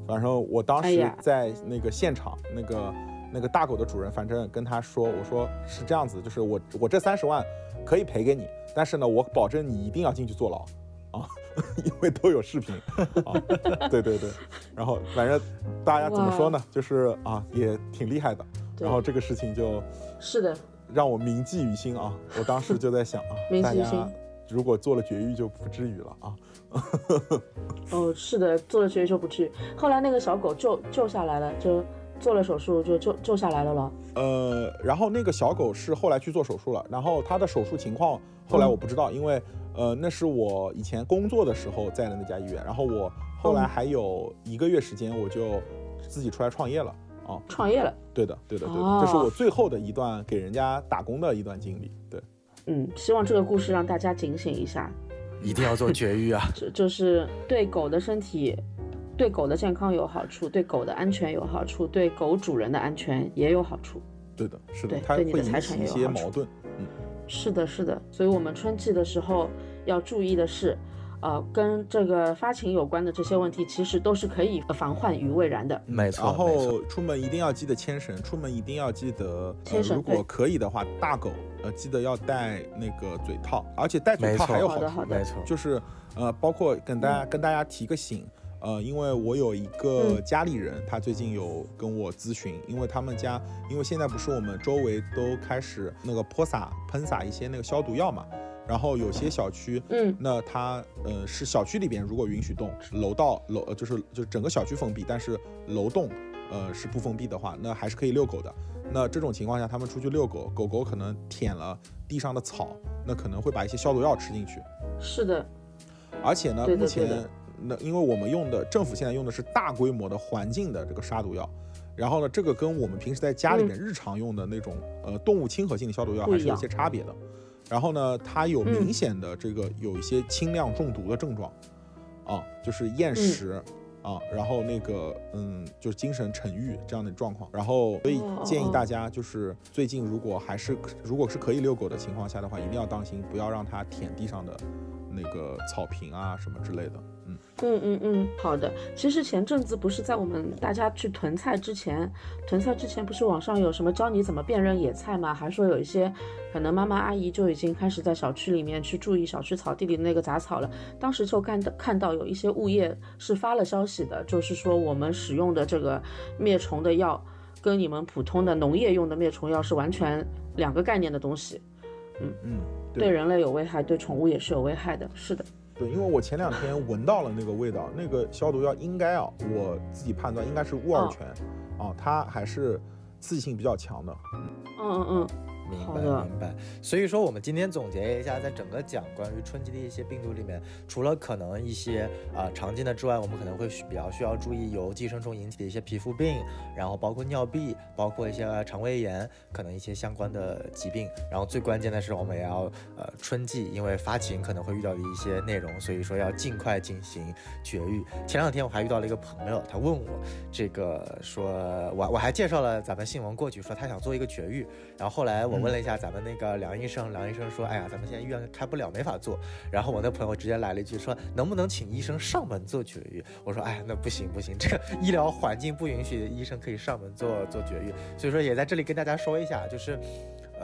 反正我当时在那个现场，那个那个大狗的主人，反正跟他说，我说是这样子，就是我我这三十万可以赔给你，但是呢，我保证你一定要进去坐牢。啊，因为都有视频啊，对对对，然后反正大家怎么说呢，就是啊，也挺厉害的。然后这个事情就，是的，让我铭记于心啊。我当时就在想啊，大家如果做了绝育就不至于了啊。哦，是的，做了绝育就不至于。后来那个小狗救救下来了，就做了手术就救救下来了咯。呃，然后那个小狗是后来去做手术了，然后它的手术情况后来我不知道，因为。呃，那是我以前工作的时候在的那家医院，然后我后来还有一个月时间，我就自己出来创业了啊，创业了，对的，对的，对的，这是我最后的一段给人家打工的一段经历，对，嗯，希望这个故事让大家警醒一下，一定要做绝育啊，就就是对狗的身体，对狗的健康有好处，对狗的安全有好处，对狗主人的安全也有好处，对的，是的，对你的财产也有好处。嗯。是的，是的，所以，我们春季的时候要注意的是，呃，跟这个发情有关的这些问题，其实都是可以防患于未然的。没错。然后出门一定要记得牵绳，出门一定要记得牵绳。如果可以的话，大狗呃记得要戴那个嘴套，而且戴嘴套还有好处，没错，就是呃，包括跟大家跟大家提个醒。呃，因为我有一个家里人，他最近有跟我咨询，因为他们家，因为现在不是我们周围都开始那个泼洒喷洒一些那个消毒药嘛，然后有些小区，嗯，那它呃是小区里边如果允许动，楼道楼就是就是整个小区封闭，但是楼栋呃是不封闭的话，那还是可以遛狗的。那这种情况下，他们出去遛狗，狗狗可能舔了地上的草，那可能会把一些消毒药吃进去。是的，而且呢，目前。那因为我们用的政府现在用的是大规模的环境的这个杀毒药，然后呢，这个跟我们平时在家里面日常用的那种呃动物亲和性的消毒药还是有些差别的。然后呢，它有明显的这个有一些轻量中毒的症状，啊，就是厌食。啊，然后那个，嗯，就是精神沉郁这样的状况，然后所以建议大家就是最近如果还是如果是可以遛狗的情况下的话，一定要当心，不要让它舔地上的那个草坪啊什么之类的。嗯嗯嗯嗯，好的。其实前阵子不是在我们大家去囤菜之前，囤菜之前不是网上有什么教你怎么辨认野菜吗？还说有一些可能妈妈阿姨就已经开始在小区里面去注意小区草地里的那个杂草了。当时就看到看到有一些物业是发了消息的，就是说我们使用的这个灭虫的药跟你们普通的农业用的灭虫药是完全两个概念的东西。嗯嗯，对人类有危害，对宠物也是有危害的。是的。对，因为我前两天闻到了那个味道，那个消毒药应该啊，我自己判断应该是沃尔泉，啊，它还是刺激性比较强的。嗯嗯嗯。明白明白，所以说我们今天总结一下，在整个讲关于春季的一些病毒里面，除了可能一些啊常见的之外，我们可能会比较需要注意由寄生虫引起的一些皮肤病，然后包括尿闭，包括一些肠胃炎，可能一些相关的疾病。然后最关键的是，我们也要呃春季，因为发情可能会遇到的一些内容，所以说要尽快进行绝育。前两天我还遇到了一个朋友，他问我这个说，我我还介绍了咱们新闻过去，说他想做一个绝育，然后后来我。问了一下咱们那个梁医生，梁医生说：“哎呀，咱们现在医院开不了，没法做。”然后我那朋友直接来了一句说：“能不能请医生上门做绝育？”我说：“哎呀，那不行不行，这个医疗环境不允许医生可以上门做做绝育。”所以说也在这里跟大家说一下，就是。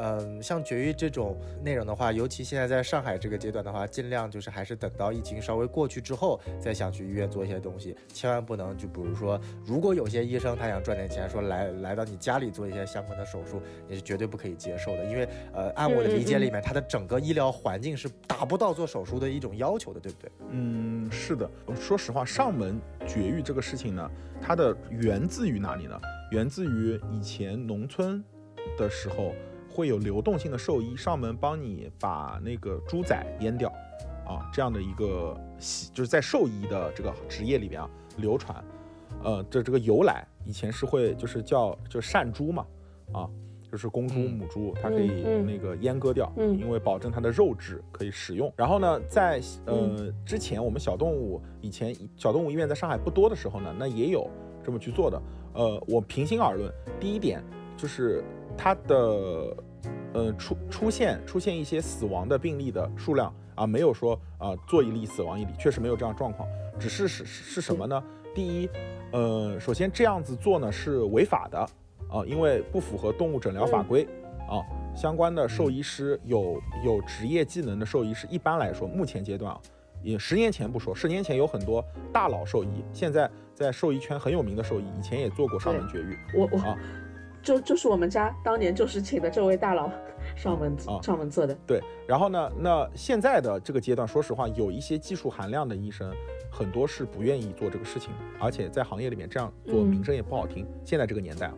嗯，像绝育这种内容的话，尤其现在在上海这个阶段的话，尽量就是还是等到疫情稍微过去之后，再想去医院做一些东西，千万不能就比如说，如果有些医生他想赚点钱，说来来到你家里做一些相关的手术，你是绝对不可以接受的，因为呃，按我的理解里面，他的整个医疗环境是达不到做手术的一种要求的，对不对？嗯，是的。说实话，上门绝育这个事情呢，它的源自于哪里呢？源自于以前农村的时候。会有流动性的兽医上门帮你把那个猪仔阉掉，啊，这样的一个就是在兽医的这个职业里边啊流传，呃，这这个由来以前是会就是叫就善猪嘛，啊，就是公猪母猪它可以那个阉割掉，因为保证它的肉质可以食用。然后呢，在呃之前我们小动物以前小动物医院在上海不多的时候呢，那也有这么去做的。呃，我平心而论，第一点就是它的。呃，出出现出现一些死亡的病例的数量啊，没有说啊做一例死亡一例，确实没有这样状况。只是是是什么呢？第一，呃，首先这样子做呢是违法的啊，因为不符合动物诊疗法规啊。相关的兽医师有有职业技能的兽医师，一般来说目前阶段啊，也十年前不说，十年前有很多大佬兽医，现在在兽医圈很有名的兽医，以前也做过上门绝育。我我啊。就就是我们家当年就是请的这位大佬上门啊上门做的。对，然后呢，那现在的这个阶段，说实话，有一些技术含量的医生，很多是不愿意做这个事情的，而且在行业里面这样做名声也不好听。现在这个年代啊，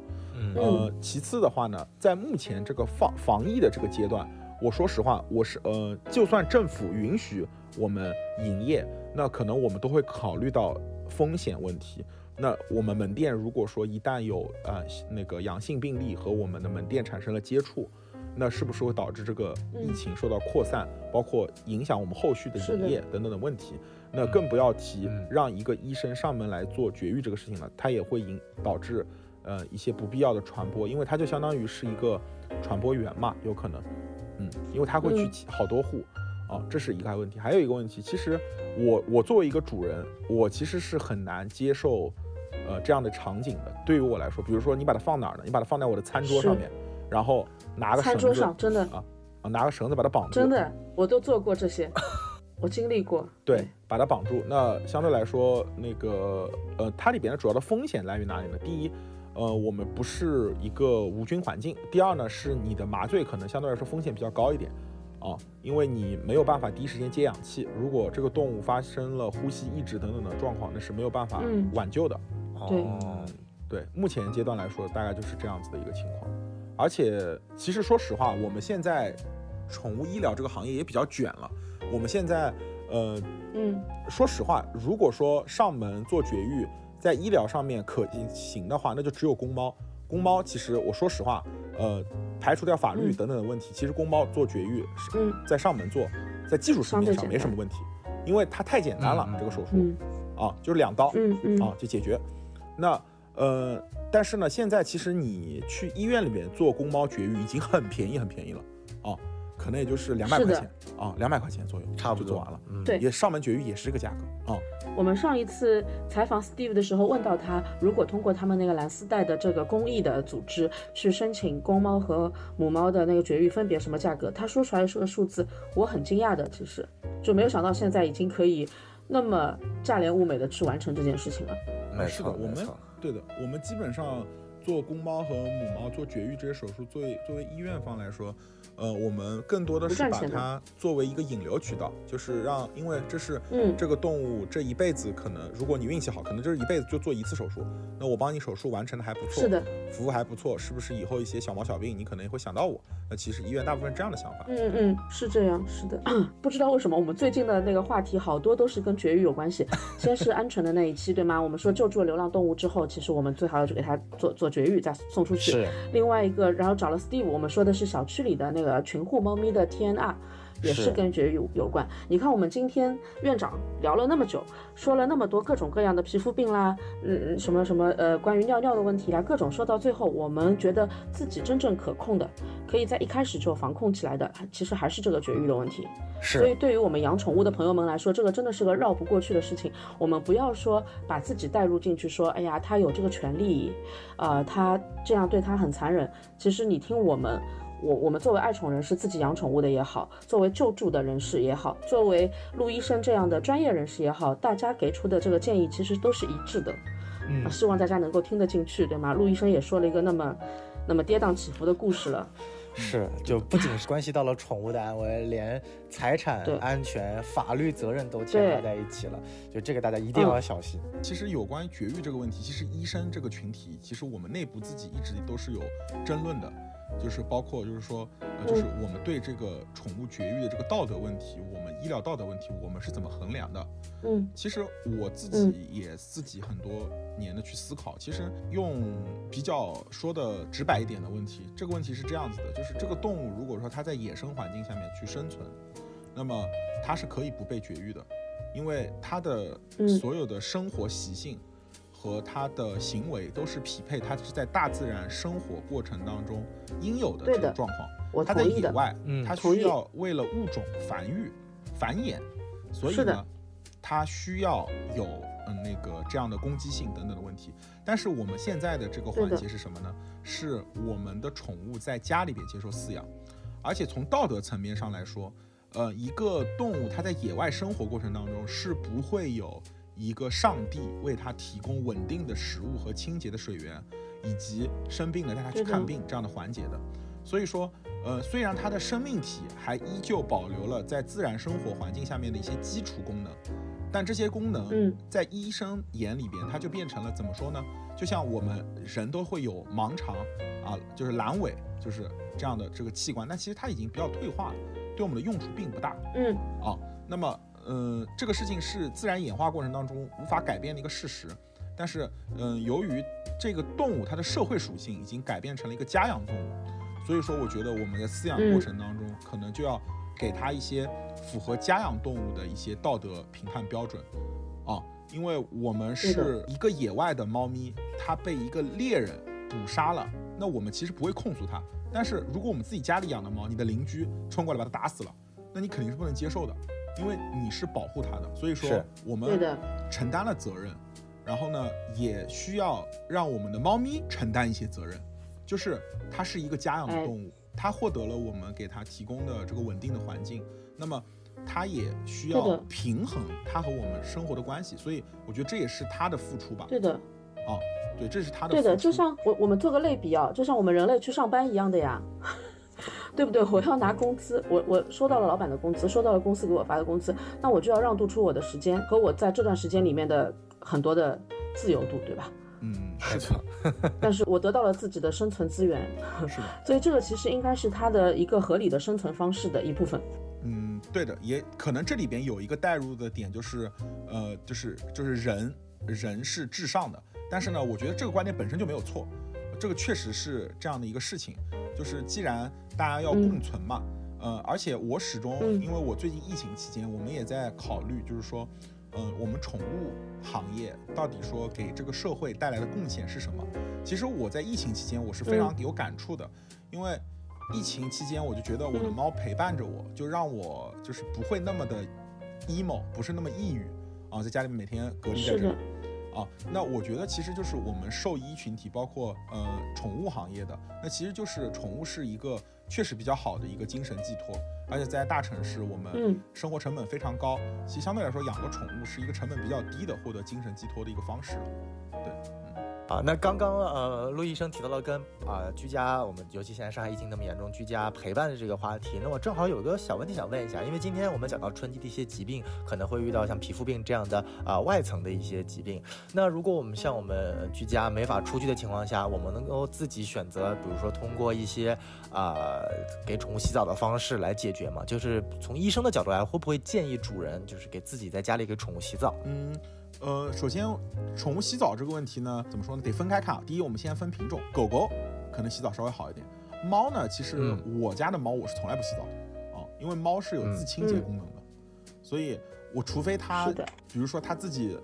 呃，其次的话呢，在目前这个防防疫的这个阶段，我说实话，我是呃，就算政府允许我们营业，那可能我们都会考虑到风险问题。那我们门店如果说一旦有呃那个阳性病例和我们的门店产生了接触，那是不是会导致这个疫情受到扩散，包括影响我们后续的营业等等的问题？那更不要提让一个医生上门来做绝育这个事情了，它也会引导致呃一些不必要的传播，因为他就相当于是一个传播源嘛，有可能，嗯，因为他会去好多户。啊，这是一个问题，还有一个问题，其实我我作为一个主人，我其实是很难接受，呃这样的场景的。对于我来说，比如说你把它放哪儿呢？你把它放在我的餐桌上面，然后拿个餐桌上真的啊啊拿个绳子把它绑住。真的，我都做过这些，我经历过。对，把它绑住。那相对来说，那个呃它里边的主要的风险来源于哪里呢？第一，呃我们不是一个无菌环境。第二呢，是你的麻醉可能相对来说风险比较高一点。啊，因为你没有办法第一时间接氧气，如果这个动物发生了呼吸抑制等等的状况，那是没有办法挽救的。对，对，目前阶段来说，大概就是这样子的一个情况。而且，其实说实话，我们现在宠物医疗这个行业也比较卷了。我们现在，呃，嗯，说实话，如果说上门做绝育，在医疗上面可行的话，那就只有公猫。公猫其实，我说实话，呃。排除掉法律等等的问题，其实公猫做绝育，嗯，在上门做，在技术层面上没什么问题，因为它太简单了，这个手术啊，就是两刀，嗯嗯啊就解决。那呃，但是呢，现在其实你去医院里面做公猫绝育已经很便宜很便宜了啊。可能也就是两百块钱啊，两百块钱左右，差不多就做完了。对，也上门绝育也是这个价格啊。我们上一次采访 Steve 的时候，问到他，如果通过他们那个蓝丝带的这个公益的组织去申请公猫和母猫的那个绝育，分别什么价格？他说出来这个数字，我很惊讶的，其实就没有想到现在已经可以那么价廉物美的去完成这件事情了。是的，我们对的，我们基本上做公猫和母猫做绝育这些手术，作为作为医院方来说。呃，我们更多的是把它作为一个引流渠道，就是让，因为这是，嗯，这个动物这一辈子可能，如果你运气好，可能就是一辈子就做一次手术。那我帮你手术完成的还不错，是的，服务还不错，是不是以后一些小毛小病，你可能也会想到我？那其实医院大部分这样的想法。嗯嗯，是这样，是的。不知道为什么我们最近的那个话题好多都是跟绝育有关系。先是鹌鹑的那一期，对吗？我们说救助流浪动物之后，其实我们最好要给它做做绝育，再送出去。是。另外一个，然后找了 Steve，我们说的是小区里的那个群护猫咪的 TNR。也是跟绝育有关。你看，我们今天院长聊了那么久，说了那么多各种各样的皮肤病啦，嗯，什么什么呃，关于尿尿的问题啦，各种说到最后，我们觉得自己真正可控的，可以在一开始就防控起来的，其实还是这个绝育的问题。是。所以对于我们养宠物的朋友们来说，这个真的是个绕不过去的事情。我们不要说把自己带入进去，说哎呀，他有这个权利，呃，他这样对他很残忍。其实你听我们。我我们作为爱宠人士，自己养宠物的也好，作为救助的人士也好，作为陆医生这样的专业人士也好，大家给出的这个建议其实都是一致的。嗯，希望大家能够听得进去，对吗？陆医生也说了一个那么那么跌宕起伏的故事了。是，就不仅是关系到了宠物的安危，连财产安全、法律责任都牵扯在一起了。就这个大家一定要小心。其实有关绝育这个问题，其实医生这个群体，其实我们内部自己一直都是有争论的。就是包括，就是说，呃，就是我们对这个宠物绝育的这个道德问题，我们医疗道德问题，我们是怎么衡量的？嗯，其实我自己也自己很多年的去思考，其实用比较说的直白一点的问题，这个问题是这样子的，就是这个动物如果说它在野生环境下面去生存，那么它是可以不被绝育的，因为它的所有的生活习性。和他的行为都是匹配，他是在大自然生活过程当中应有的这个状况。它在野外，他需要为了物种繁育、繁衍，所以呢，他需要有嗯那个这样的攻击性等等的问题。但是我们现在的这个环节是什么呢？是我们的宠物在家里边接受饲养，而且从道德层面上来说，呃，一个动物它在野外生活过程当中是不会有。一个上帝为他提供稳定的食物和清洁的水源，以及生病了带他去看病这样的环节的。所以说，呃，虽然它的生命体还依旧保留了在自然生活环境下面的一些基础功能，但这些功能在医生眼里边，它就变成了怎么说呢？就像我们人都会有盲肠啊，就是阑尾，就是这样的这个器官，但其实它已经比较退化了，对我们的用处并不大。嗯，啊，那么。嗯，这个事情是自然演化过程当中无法改变的一个事实，但是，嗯，由于这个动物它的社会属性已经改变成了一个家养动物，所以说我觉得我们在饲养过程当中可能就要给它一些符合家养动物的一些道德评判标准，啊，因为我们是一个野外的猫咪，它被一个猎人捕杀了，那我们其实不会控诉它，但是如果我们自己家里养的猫，你的邻居冲过来把它打死了，那你肯定是不能接受的。因为你是保护它的，所以说我们承担了责任，然后呢，也需要让我们的猫咪承担一些责任，就是它是一个家养的动物，它获得了我们给它提供的这个稳定的环境，那么它也需要平衡它和我们生活的关系，所以我觉得这也是它的付出吧。对的，啊，对，这是它的。对的，就像我我们做个类比啊，就像我们人类去上班一样的呀。对不对？我要拿工资，我我收到了老板的工资，收到了公司给我发的工资，那我就要让渡出我的时间和我在这段时间里面的很多的自由度，对吧？嗯，是的。但是我得到了自己的生存资源，是的。所以这个其实应该是他的一个合理的生存方式的一部分。嗯，对的，也可能这里边有一个带入的点，就是呃，就是就是人人是至上的，但是呢，我觉得这个观点本身就没有错。这个确实是这样的一个事情，就是既然大家要共存嘛，呃，而且我始终，因为我最近疫情期间，我们也在考虑，就是说，嗯，我们宠物行业到底说给这个社会带来的贡献是什么？其实我在疫情期间我是非常有感触的，因为疫情期间我就觉得我的猫陪伴着我，就让我就是不会那么的 emo，不是那么抑郁啊，在家里面每天隔离在这。啊，那我觉得其实就是我们兽医群体，包括呃宠物行业的，那其实就是宠物是一个确实比较好的一个精神寄托，而且在大城市我们生活成本非常高，其实相对来说养个宠物是一个成本比较低的获得精神寄托的一个方式，对。啊，那刚刚呃，陆医生提到了跟啊居家，我们尤其现在上海疫情那么严重，居家陪伴的这个话题。那我正好有个小问题想问一下，因为今天我们讲到春季的一些疾病，可能会遇到像皮肤病这样的啊外层的一些疾病。那如果我们像我们居家没法出去的情况下，我们能够自己选择，比如说通过一些啊给宠物洗澡的方式来解决吗？就是从医生的角度来，会不会建议主人就是给自己在家里给宠物洗澡？嗯。呃，首先，宠物洗澡这个问题呢，怎么说呢？得分开看。第一，我们先分品种，狗狗可能洗澡稍微好一点。猫呢，其实我家的猫我是从来不洗澡的啊，因为猫是有自清洁功能的，所以我除非它，比如说它自己。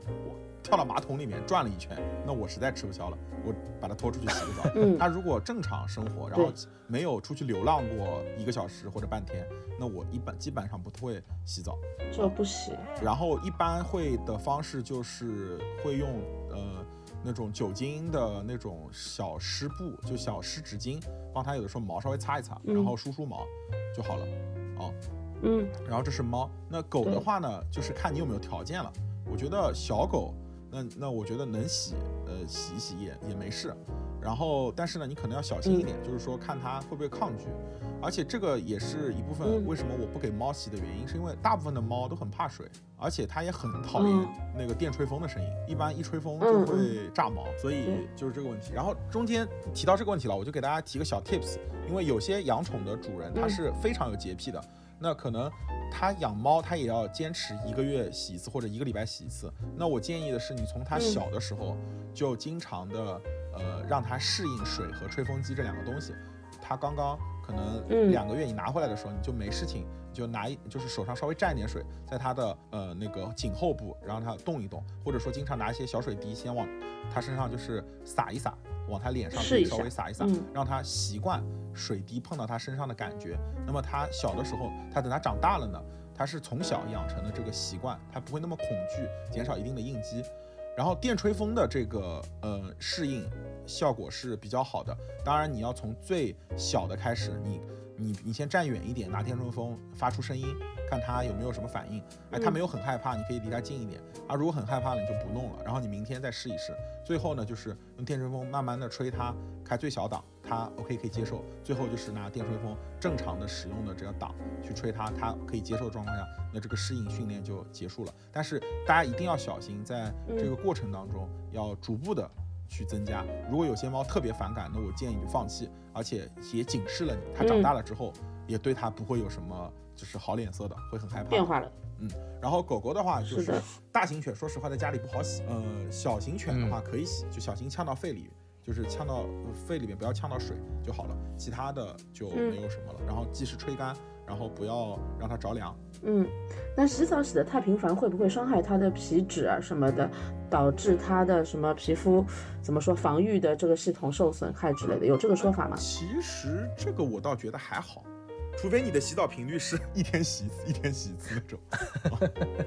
跳到马桶里面转了一圈，那我实在吃不消了，我把它拖出去洗个澡。它如果正常生活，然后没有出去流浪过一个小时或者半天，那我一般基本上不会洗澡，就不洗。然后一般会的方式就是会用呃那种酒精的那种小湿布，就小湿纸巾，帮它有的时候毛稍微擦一擦，然后梳梳毛就好了。哦，嗯。然后这是猫，那狗的话呢，就是看你有没有条件了。我觉得小狗。那那我觉得能洗，呃，洗一洗也也没事。然后，但是呢，你可能要小心一点，就是说看它会不会抗拒。而且这个也是一部分为什么我不给猫洗的原因，是因为大部分的猫都很怕水，而且它也很讨厌那个电吹风的声音，一般一吹风就会炸毛，所以就是这个问题。然后中间提到这个问题了，我就给大家提个小 tips，因为有些养宠的主人他是非常有洁癖的，那可能。他养猫，他也要坚持一个月洗一次或者一个礼拜洗一次。那我建议的是，你从他小的时候就经常的，呃，让他适应水和吹风机这两个东西。他刚刚可能两个月，你拿回来的时候，你就没事情，就拿一就是手上稍微沾一点水，在他的呃那个颈后部，然后他动一动，或者说经常拿一些小水滴先往他身上就是撒一撒。往他脸上稍微撒一撒，让他习惯水滴碰到他身上的感觉。那么他小的时候，他等他长大了呢，他是从小养成的这个习惯，他不会那么恐惧，减少一定的应激。然后电吹风的这个呃适应效果是比较好的。当然你要从最小的开始，你你你先站远一点，拿电吹风发出声音。看它有没有什么反应，哎，它没有很害怕，你可以离它近一点啊。如果很害怕了，你就不弄了，然后你明天再试一试。最后呢，就是用电吹风慢慢的吹它，开最小档，它 OK 可以接受。最后就是拿电吹风正常的使用的这个档去吹它，它可以接受的状况下，那这个适应训练就结束了。但是大家一定要小心，在这个过程当中要逐步的去增加。如果有些猫特别反感，那我建议就放弃，而且也警示了你，它长大了之后也对它不会有什么。就是好脸色的，会很害怕变化了。嗯，然后狗狗的话就是大型犬，说实话在家里不好洗。呃，小型犬的话可以洗，就小心呛到肺里，就是呛到肺里面，不要呛到水就好了。其他的就没有什么了。然后及时吹干，然后不要让它着凉。嗯，那洗澡洗的太频繁会不会伤害它的皮脂啊什么的，导致它的什么皮肤怎么说防御的这个系统受损害之类的？有这个说法吗？其实这个我倒觉得还好。除非你的洗澡频率是一天洗一次，一天洗一次那种。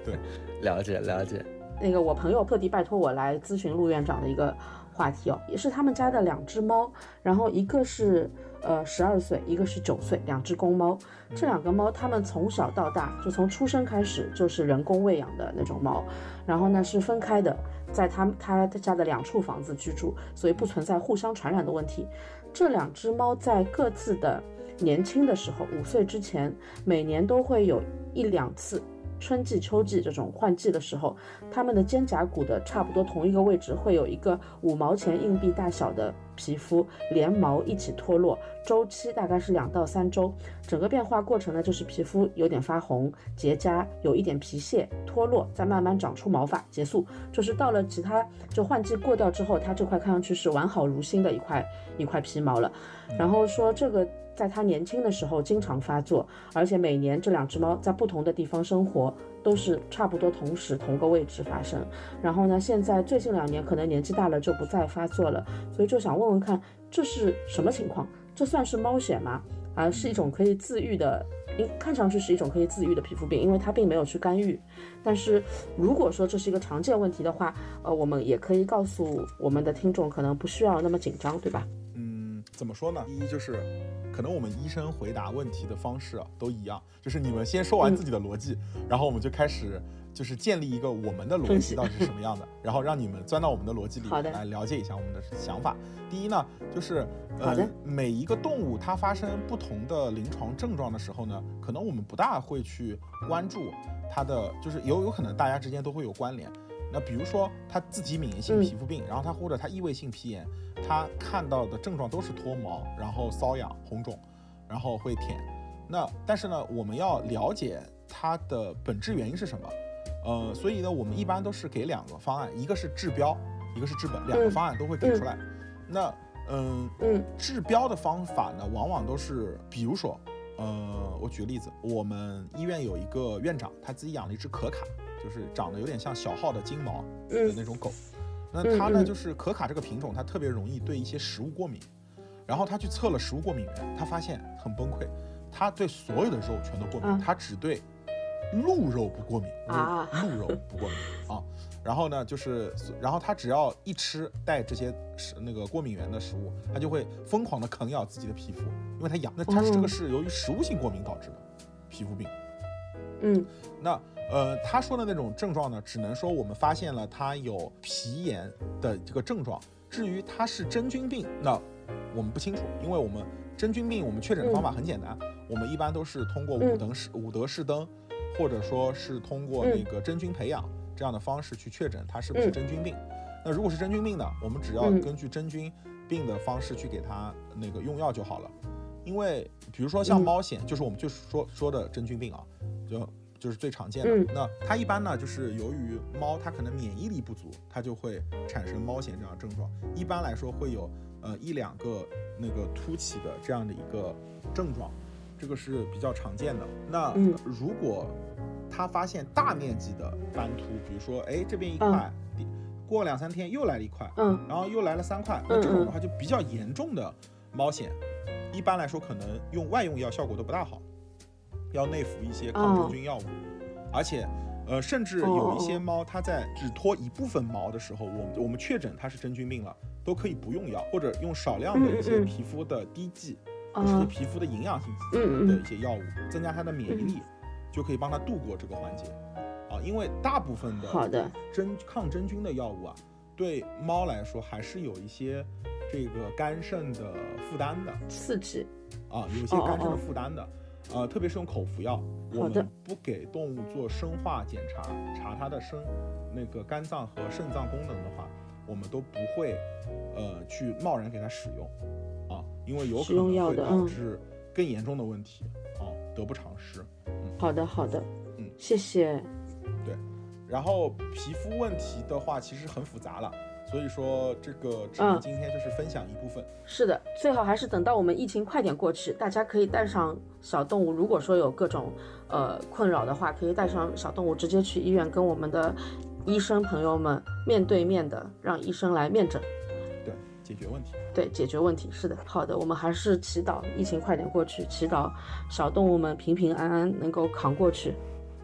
对，了解了解。那个我朋友特地拜托我来咨询陆院长的一个话题哦，也是他们家的两只猫，然后一个是呃十二岁，一个是九岁，两只公猫。这两个猫，它们从小到大就从出生开始就是人工喂养的那种猫，然后呢是分开的，在他他家的两处房子居住，所以不存在互相传染的问题。这两只猫在各自的。年轻的时候，五岁之前，每年都会有一两次春季、秋季这种换季的时候，它们的肩胛骨的差不多同一个位置会有一个五毛钱硬币大小的皮肤连毛一起脱落，周期大概是两到三周。整个变化过程呢，就是皮肤有点发红、结痂，有一点皮屑脱落，再慢慢长出毛发，结束。就是到了其他就换季过掉之后，它这块看上去是完好如新的一块一块皮毛了。然后说这个。在它年轻的时候经常发作，而且每年这两只猫在不同的地方生活，都是差不多同时同个位置发生。然后呢，现在最近两年可能年纪大了就不再发作了，所以就想问问看这是什么情况？这算是猫癣吗？啊，是一种可以自愈的，因看上去是一种可以自愈的皮肤病，因为它并没有去干预。但是如果说这是一个常见问题的话，呃，我们也可以告诉我们的听众，可能不需要那么紧张，对吧？嗯，怎么说呢？第一就是。可能我们医生回答问题的方式啊都一样，就是你们先说完自己的逻辑，然后我们就开始就是建立一个我们的逻辑到底是什么样的，然后让你们钻到我们的逻辑里来了解一下我们的想法。第一呢，就是呃每一个动物它发生不同的临床症状的时候呢，可能我们不大会去关注它的，就是有有可能大家之间都会有关联。那比如说他自己免疫性皮肤病，然后他或者他异位性皮炎，他看到的症状都是脱毛，然后瘙痒、红肿，然后会舔。那但是呢，我们要了解它的本质原因是什么。呃，所以呢，我们一般都是给两个方案，一个是治标，一个是治本，两个方案都会给出来。那嗯嗯，治标的方法呢，往往都是，比如说，呃，我举个例子，我们医院有一个院长，他自己养了一只可卡。就是长得有点像小号的金毛的那种狗，那它呢就是可卡这个品种，它特别容易对一些食物过敏，然后他去测了食物过敏源，他发现很崩溃，他对所有的肉全都过敏，他只对鹿肉不过敏啊，鹿肉不过敏 啊，然后呢就是，然后他只要一吃带这些食那个过敏源的食物，他就会疯狂的啃咬自己的皮肤，因为他痒，那他是这个是由于食物性过敏导致的皮肤病，嗯，那。呃，他说的那种症状呢，只能说我们发现了他有皮炎的这个症状。至于他是真菌病，那我们不清楚，因为我们真菌病我们确诊的方法很简单，我们一般都是通过伍德氏伍德氏灯，或者说是通过那个真菌培养这样的方式去确诊他是不是真菌病。那如果是真菌病呢，我们只要根据真菌病的方式去给他那个用药就好了。因为比如说像猫癣，就是我们就是说说的真菌病啊，就。就是最常见的，那它一般呢，就是由于猫它可能免疫力不足，它就会产生猫癣这样的症状。一般来说会有呃一两个那个凸起的这样的一个症状，这个是比较常见的。那如果它发现大面积的斑秃，比如说哎这边一块，过两三天又来了一块，嗯，然后又来了三块，那这种的话就比较严重的猫癣，一般来说可能用外用药效果都不大好。要内服一些抗真菌药物，而且，呃，甚至有一些猫，它在只脱一部分毛的时候，我们我们确诊它是真菌病了，都可以不用药，或者用少量的一些皮肤的滴剂，就是皮肤的营养性的一些药物，增加它的免疫力，就可以帮它度过这个环节。啊，因为大部分的真抗真菌的药物啊，对猫来说还是有一些这个肝肾的负担的。刺激，啊，有一些肝肾的负担的。呃，特别是用口服药，我们不给动物做生化检查，查它的生那个肝脏和肾脏功能的话，我们都不会呃去贸然给它使用啊，因为有可能会导致更严重的问题啊，得不偿失。嗯，好的好的，嗯，谢谢。对，然后皮肤问题的话，其实很复杂了。所以说，这个嗯，今天就是分享一部分。是的，最好还是等到我们疫情快点过去，大家可以带上小动物。如果说有各种呃困扰的话，可以带上小动物，直接去医院跟我们的医生朋友们面对面的，让医生来面诊。对，解决问题。对，解决问题。是的，好的，我们还是祈祷疫情快点过去，祈祷小动物们平平安安能够扛过去。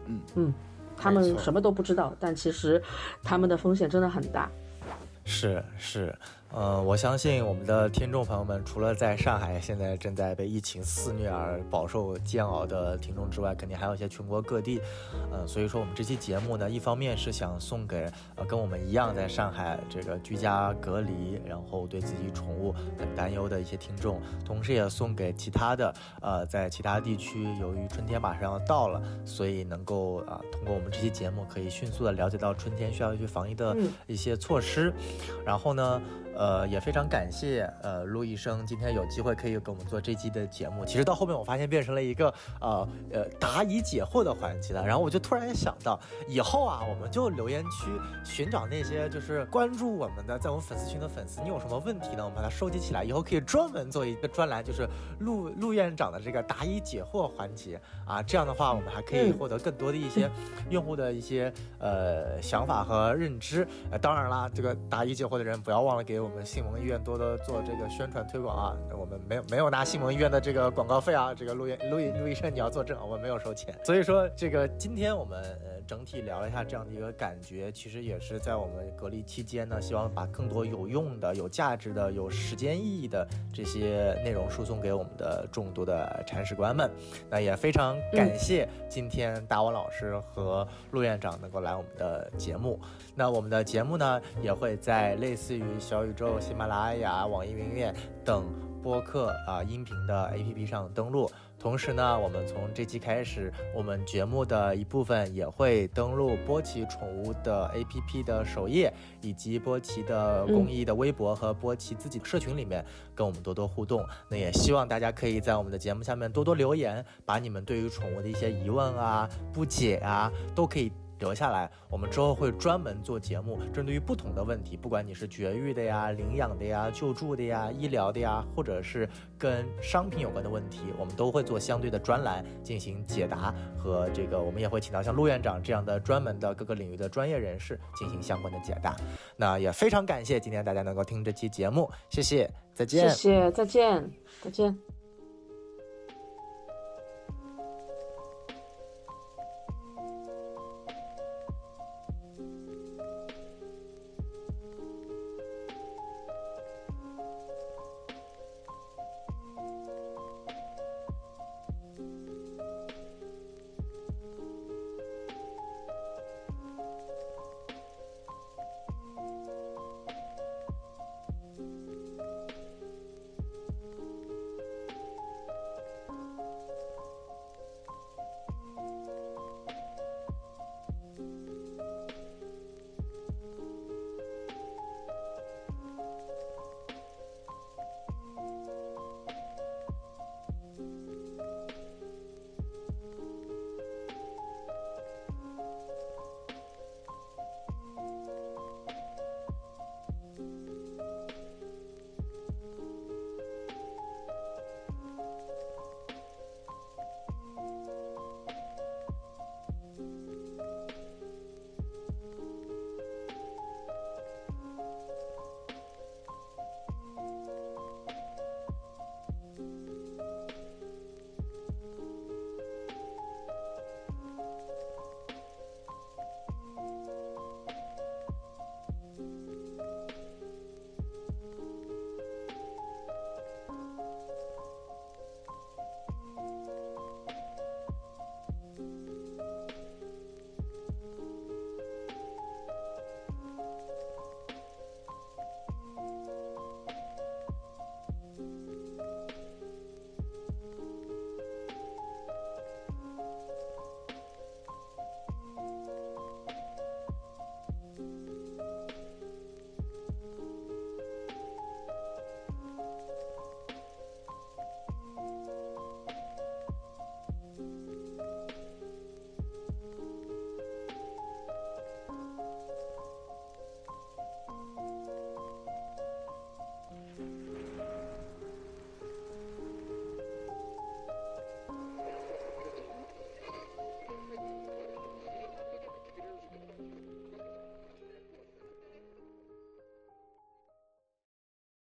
嗯嗯，他们什么都不知道，但其实他们的风险真的很大。是是，呃，我相信我们的听众朋友们，除了在上海现在正在被疫情肆虐而饱受煎熬的听众之外，肯定还有一些全国各地。呃，所以说我们这期节目呢，一方面是想送给呃跟我们一样在上海这个居家隔离，然后对自己宠物很担忧的一些听众，同时也送给其他的呃在其他地区，由于春天马上要到了，所以能够啊通过我们这期节目，可以迅速的了解到春天需要去防疫的一些措施，然后呢。呃，也非常感谢呃陆医生今天有机会可以给我们做这期的节目。其实到后面我发现变成了一个呃呃答疑解惑的环节了。然后我就突然想到，以后啊，我们就留言区寻找那些就是关注我们的，在我们粉丝群的粉丝，你有什么问题呢？我们把它收集起来，以后可以专门做一个专栏，就是陆陆院长的这个答疑解惑环节啊。这样的话，我们还可以获得更多的一些用户的一些呃想法和认知。当然啦，这个答疑解惑的人不要忘了给我。我们信盟医院多多做这个宣传推广啊！我们没有没有拿信盟医院的这个广告费啊！这个陆医陆医陆医生你要作证，我们没有收钱。所以说，这个今天我们整体聊了一下这样的一个感觉，其实也是在我们隔离期间呢，希望把更多有用的、有价值的、有时间意义的这些内容输送给我们的众多的铲屎官们。那也非常感谢今天大王老师和陆院长能够来我们的节目。那我们的节目呢，也会在类似于小宇宙、喜马拉雅、网易云音乐等播客啊音频的 APP 上登录。同时呢，我们从这期开始，我们节目的一部分也会登录波奇宠物的 APP 的首页，以及波奇的公益的微博和波奇自己的社群里面跟我们多多互动。那也希望大家可以在我们的节目下面多多留言，把你们对于宠物的一些疑问啊、不解啊，都可以。留下来，我们之后会专门做节目，针对于不同的问题，不管你是绝育的呀、领养的呀、救助的呀、医疗的呀，或者是跟商品有关的问题，我们都会做相对的专栏进行解答和这个，我们也会请到像陆院长这样的专门的各个领域的专业人士进行相关的解答。那也非常感谢今天大家能够听这期节目，谢谢，再见，谢谢，再见，再见。